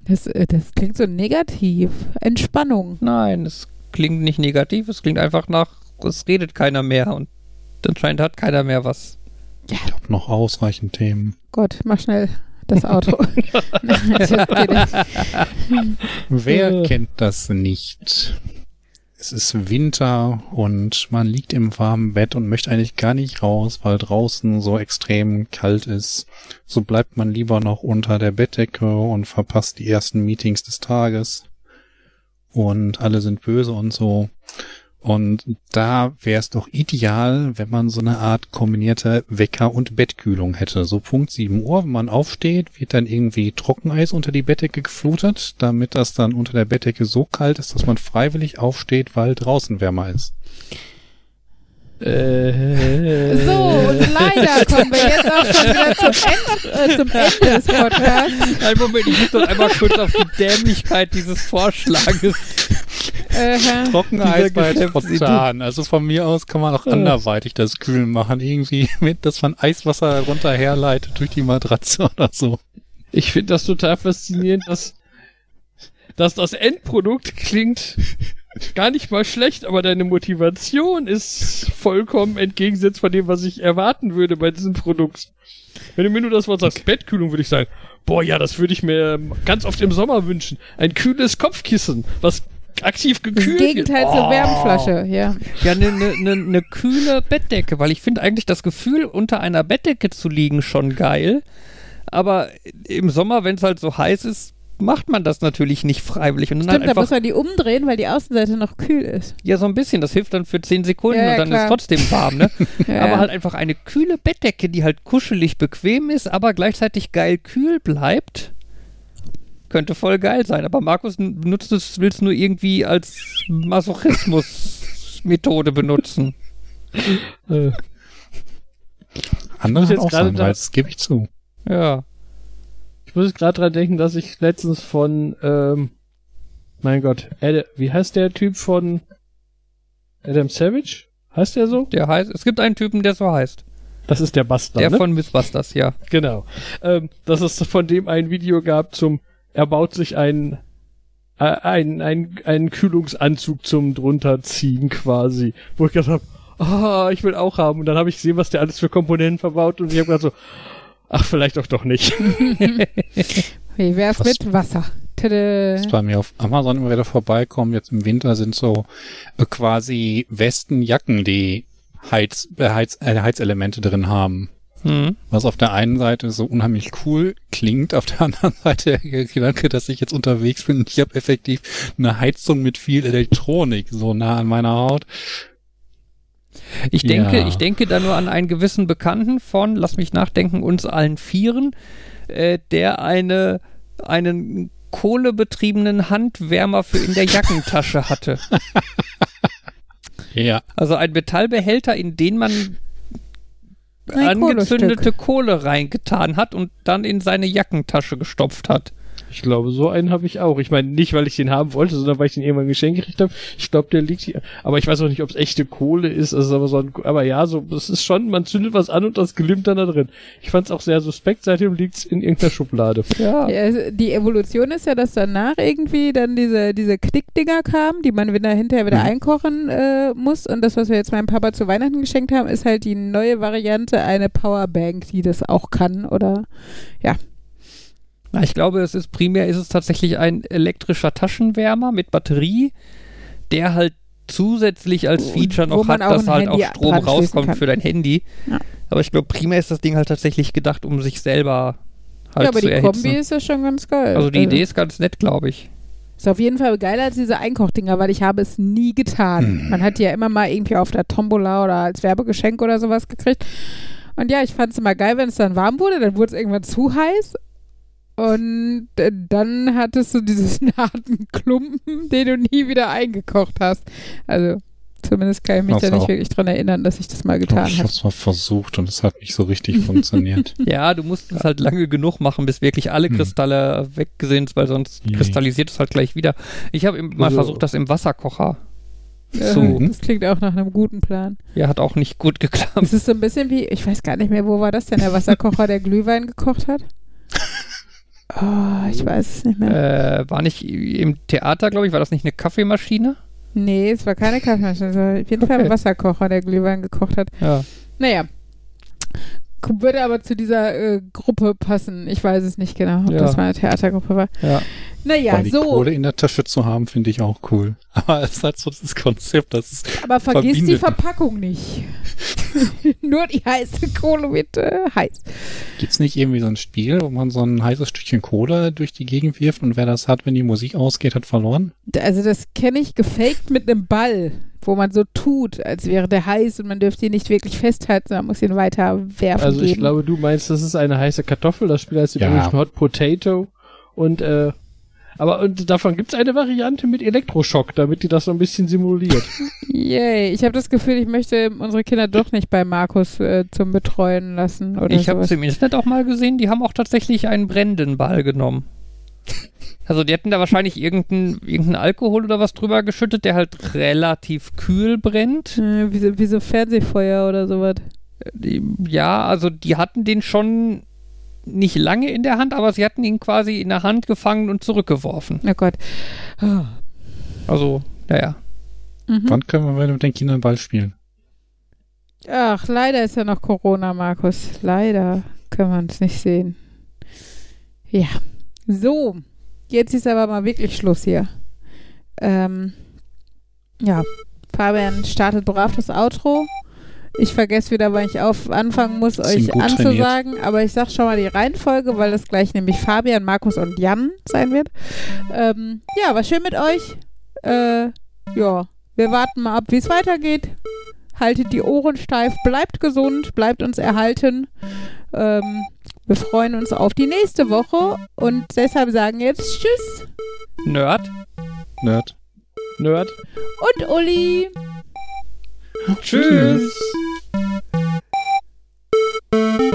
das, äh, das klingt so negativ. Entspannung. Nein, es klingt nicht negativ, es klingt einfach nach, es redet keiner mehr und anscheinend hat keiner mehr was. Ich habe noch ausreichend Themen. Gott, mach schnell das Auto. Wer Äh. kennt das nicht? Es ist Winter und man liegt im warmen Bett und möchte eigentlich gar nicht raus, weil draußen so extrem kalt ist. So bleibt man lieber noch unter der Bettdecke und verpasst die ersten Meetings des Tages. Und alle sind böse und so. Und da wäre es doch ideal, wenn man so eine Art kombinierte Wecker- und Bettkühlung hätte. So Punkt 7 Uhr, wenn man aufsteht, wird dann irgendwie Trockeneis unter die Bettdecke geflutet, damit das dann unter der Bettdecke so kalt ist, dass man freiwillig aufsteht, weil draußen wärmer ist. Äh, So, und leider kommen wir jetzt auch schon wieder zum, End, äh, zum Ende des Podcasts. Ein Moment, ich muss doch einmal kurz auf die Dämlichkeit dieses Vorschlages. Trockeneis bei spontan. Also von mir aus kann man auch anderweitig das kühlen machen. Irgendwie mit, dass man Eiswasser runter herleitet durch die Matratze oder so. Ich finde das total faszinierend, dass, dass das Endprodukt klingt gar nicht mal schlecht, aber deine Motivation ist vollkommen entgegensetzt von dem, was ich erwarten würde bei diesem Produkt. Wenn du mir nur das Wort sagst, Bettkühlung, würde ich sagen, boah, ja, das würde ich mir ganz oft im Sommer wünschen. Ein kühles Kopfkissen, was aktiv das gekühlt wird. Gegenteil zur Oh. Wärmflasche, ja. Ja, eine ne, ne, ne kühle Bettdecke, weil ich finde eigentlich das Gefühl, unter einer Bettdecke zu liegen, schon geil. Aber im Sommer, wenn es halt so heiß ist, macht man das natürlich nicht freiwillig. Und dann Stimmt, halt da muss man die umdrehen, weil die Außenseite noch kühl ist. ja, so ein bisschen, das hilft dann für 10 Sekunden Ja, ja, und dann klar. ist trotzdem warm, ne? Ja, aber halt einfach eine kühle Bettdecke, die halt kuschelig bequem ist, aber gleichzeitig geil kühl bleibt. Könnte voll geil sein. Aber Markus n- benutzt es, will es nur irgendwie als Masochismus-Methode benutzen. Äh, Andere jetzt auch gerade sein, da- weil das gebe ich zu. Ja. Ich muss jetzt gerade dran denken, dass ich letztens von, ähm, mein Gott, Ad, wie heißt der Typ von Adam Savage? Heißt der so? Der heißt, es gibt einen Typen, der so heißt. Das ist der Bastard, Der ne? von Mythbusters, ja. Genau. Ähm, dass es von dem ein Video gab zum, er baut sich einen, äh, einen, einen, einen Kühlungsanzug zum drunterziehen quasi. Wo ich gedacht habe, ah, ich will auch haben. Und dann habe ich gesehen, was der alles für Komponenten verbaut und ich habe gedacht so, ach, vielleicht auch doch nicht. Wie wär's Was- mit Wasser? Tada. Das bei mir auf Amazon immer wieder vorbeikommen. Jetzt im Winter sind so äh, quasi Westenjacken, die Heiz, äh, Heiz, äh, Heizelemente drin haben. Hm. Was auf der einen Seite so unheimlich cool klingt, auf der anderen Seite der Gedanke, dass ich jetzt unterwegs bin und ich habe effektiv eine Heizung mit viel Elektronik so nah an meiner Haut. Ich denke, Ja. ich denke da nur an einen gewissen Bekannten von, lass mich nachdenken, uns allen Vieren, äh, der eine, einen kohlebetriebenen Handwärmer für in der Jackentasche hatte. Ja. Also ein Metallbehälter, in den man Angezündete. Kohle reingetan hat und dann in seine Jackentasche gestopft hat. Ich glaube, so einen habe ich auch. Ich meine, nicht, weil ich den haben wollte, sondern weil ich den irgendwann geschenkt gekriegt habe. Ich glaube, der liegt hier. Aber ich weiß auch nicht, ob es echte Kohle ist. Also aber so ein, aber ja, so, es ist schon, man zündet was an und das glimmt dann da drin. Ich fand es auch sehr suspekt. Seitdem liegt's in irgendeiner Schublade. Ja. Ja, also die Evolution ist ja, dass danach irgendwie dann diese, diese Knickdinger kamen, die man wieder hinterher wieder Mhm. einkochen äh, muss. Und das, was wir jetzt meinem Papa zu Weihnachten geschenkt haben, ist halt die neue Variante, eine Powerbank, die das auch kann. Oder Na, Ich glaube, es ist primär ist es tatsächlich ein elektrischer Taschenwärmer mit Batterie, der halt zusätzlich als Feature noch hat, dass halt Handy auch Strom rauskommt kann. für dein Handy. Ja. Aber ich glaube, primär ist das Ding halt tatsächlich gedacht, um sich selber halt ja, aber zu die erhitzen. Kombi ist ja schon ganz geil. also die Idee ist ganz nett, glaube ich. Ist auf jeden Fall geiler als diese Einkochdinger, weil ich habe es nie getan. Hm. Man hat die ja immer mal irgendwie auf der Tombola oder als Werbegeschenk oder sowas gekriegt. Und ja, ich fand es immer geil, wenn es dann warm wurde, dann wurde es irgendwann zu heiß. Und äh, dann hattest du diesen harten Klumpen, den du nie wieder eingekocht hast. Also zumindest kann ich mich Das da nicht auch. wirklich dran erinnern, dass ich das mal Ich getan habe habe. es mal versucht und es hat nicht so richtig funktioniert. Ja, du musst es halt lange genug machen, bis wirklich alle Hm. Kristalle weg sind, weil sonst Nee. kristallisiert es halt gleich wieder. Ich habe mal Also- versucht, das im Wasserkocher. Äh, So. Das klingt auch nach einem guten Plan. Ja, hat auch nicht gut geklappt. Es ist so ein bisschen wie, ich weiß gar nicht mehr, wo war das denn, der Wasserkocher, der Glühwein gekocht hat? Oh, ich weiß es nicht mehr. Äh, war nicht im Theater, glaube ich, war das nicht eine Kaffeemaschine? Nee, es war keine Kaffeemaschine, es war auf jeden Fall ein Okay. Wasserkocher, der Glühwein gekocht hat. Ja. Naja. Würde aber zu dieser äh, Gruppe passen. Ich weiß es nicht genau, ob Ja. das mal eine Theatergruppe war. Ja. Naja, Weil die so. Kohle in der Tasche zu haben, finde ich auch cool. Aber es ist halt so das Konzept, das ist Aber vergiss die verbindet. Verpackung nicht. Nur die heiße Kohle wird äh, heiß. Gibt's nicht irgendwie so ein Spiel, wo man so ein heißes Stückchen Kohle durch die Gegend wirft und wer das hat, wenn die Musik ausgeht, hat verloren? Also das kenne ich gefaked mit einem Ball, wo man so tut, als wäre der heiß und man dürfte ihn nicht wirklich festhalten, sondern muss ihn weiter werfen Also ich geben. glaube, du meinst, das ist eine heiße Kartoffel. Das Spiel heißt Ja. übrigens Hot Potato. Und äh, aber und davon gibt's eine Variante mit Elektroschock, damit die das so ein bisschen simuliert. Yay, ich habe das Gefühl, ich möchte unsere Kinder doch nicht bei Markus äh, zum Betreuen lassen oder Ich habe es im Internet auch mal gesehen, die haben auch tatsächlich einen brennenden Ball genommen. Also die hätten da wahrscheinlich irgendeinen irgendein Alkohol oder was drüber geschüttet, der halt relativ kühl brennt. Äh, wie, so, wie so Fernsehfeuer oder sowas. Die- Ja, also die hatten den schon nicht lange in der Hand, aber sie hatten ihn quasi in der Hand gefangen und zurückgeworfen. Oh Gott. Oh. Also, naja. Mhm. Wann können wir mit den Kindern Ball spielen? Ach, leider ist ja noch Corona, Markus. Leider können wir uns nicht sehen. Ja. So, jetzt ist aber mal wirklich Schluss hier. Ähm, ja, Fabian startet brav das Outro. Ich vergesse wieder, wann ich auf anfangen muss, euch anzusagen. Aber ich sag schon mal die Reihenfolge, weil das gleich nämlich Fabian, Markus und Jan sein wird. Ähm, ja, war schön mit euch. Äh, ja, wir warten mal ab, wie es weitergeht. Haltet die Ohren steif, bleibt gesund, bleibt uns erhalten. Ähm, wir freuen uns auf die nächste Woche und deshalb sagen jetzt Tschüss. Nerd. Nerd. Nerd. Und Uli. Tschüss. tschüss.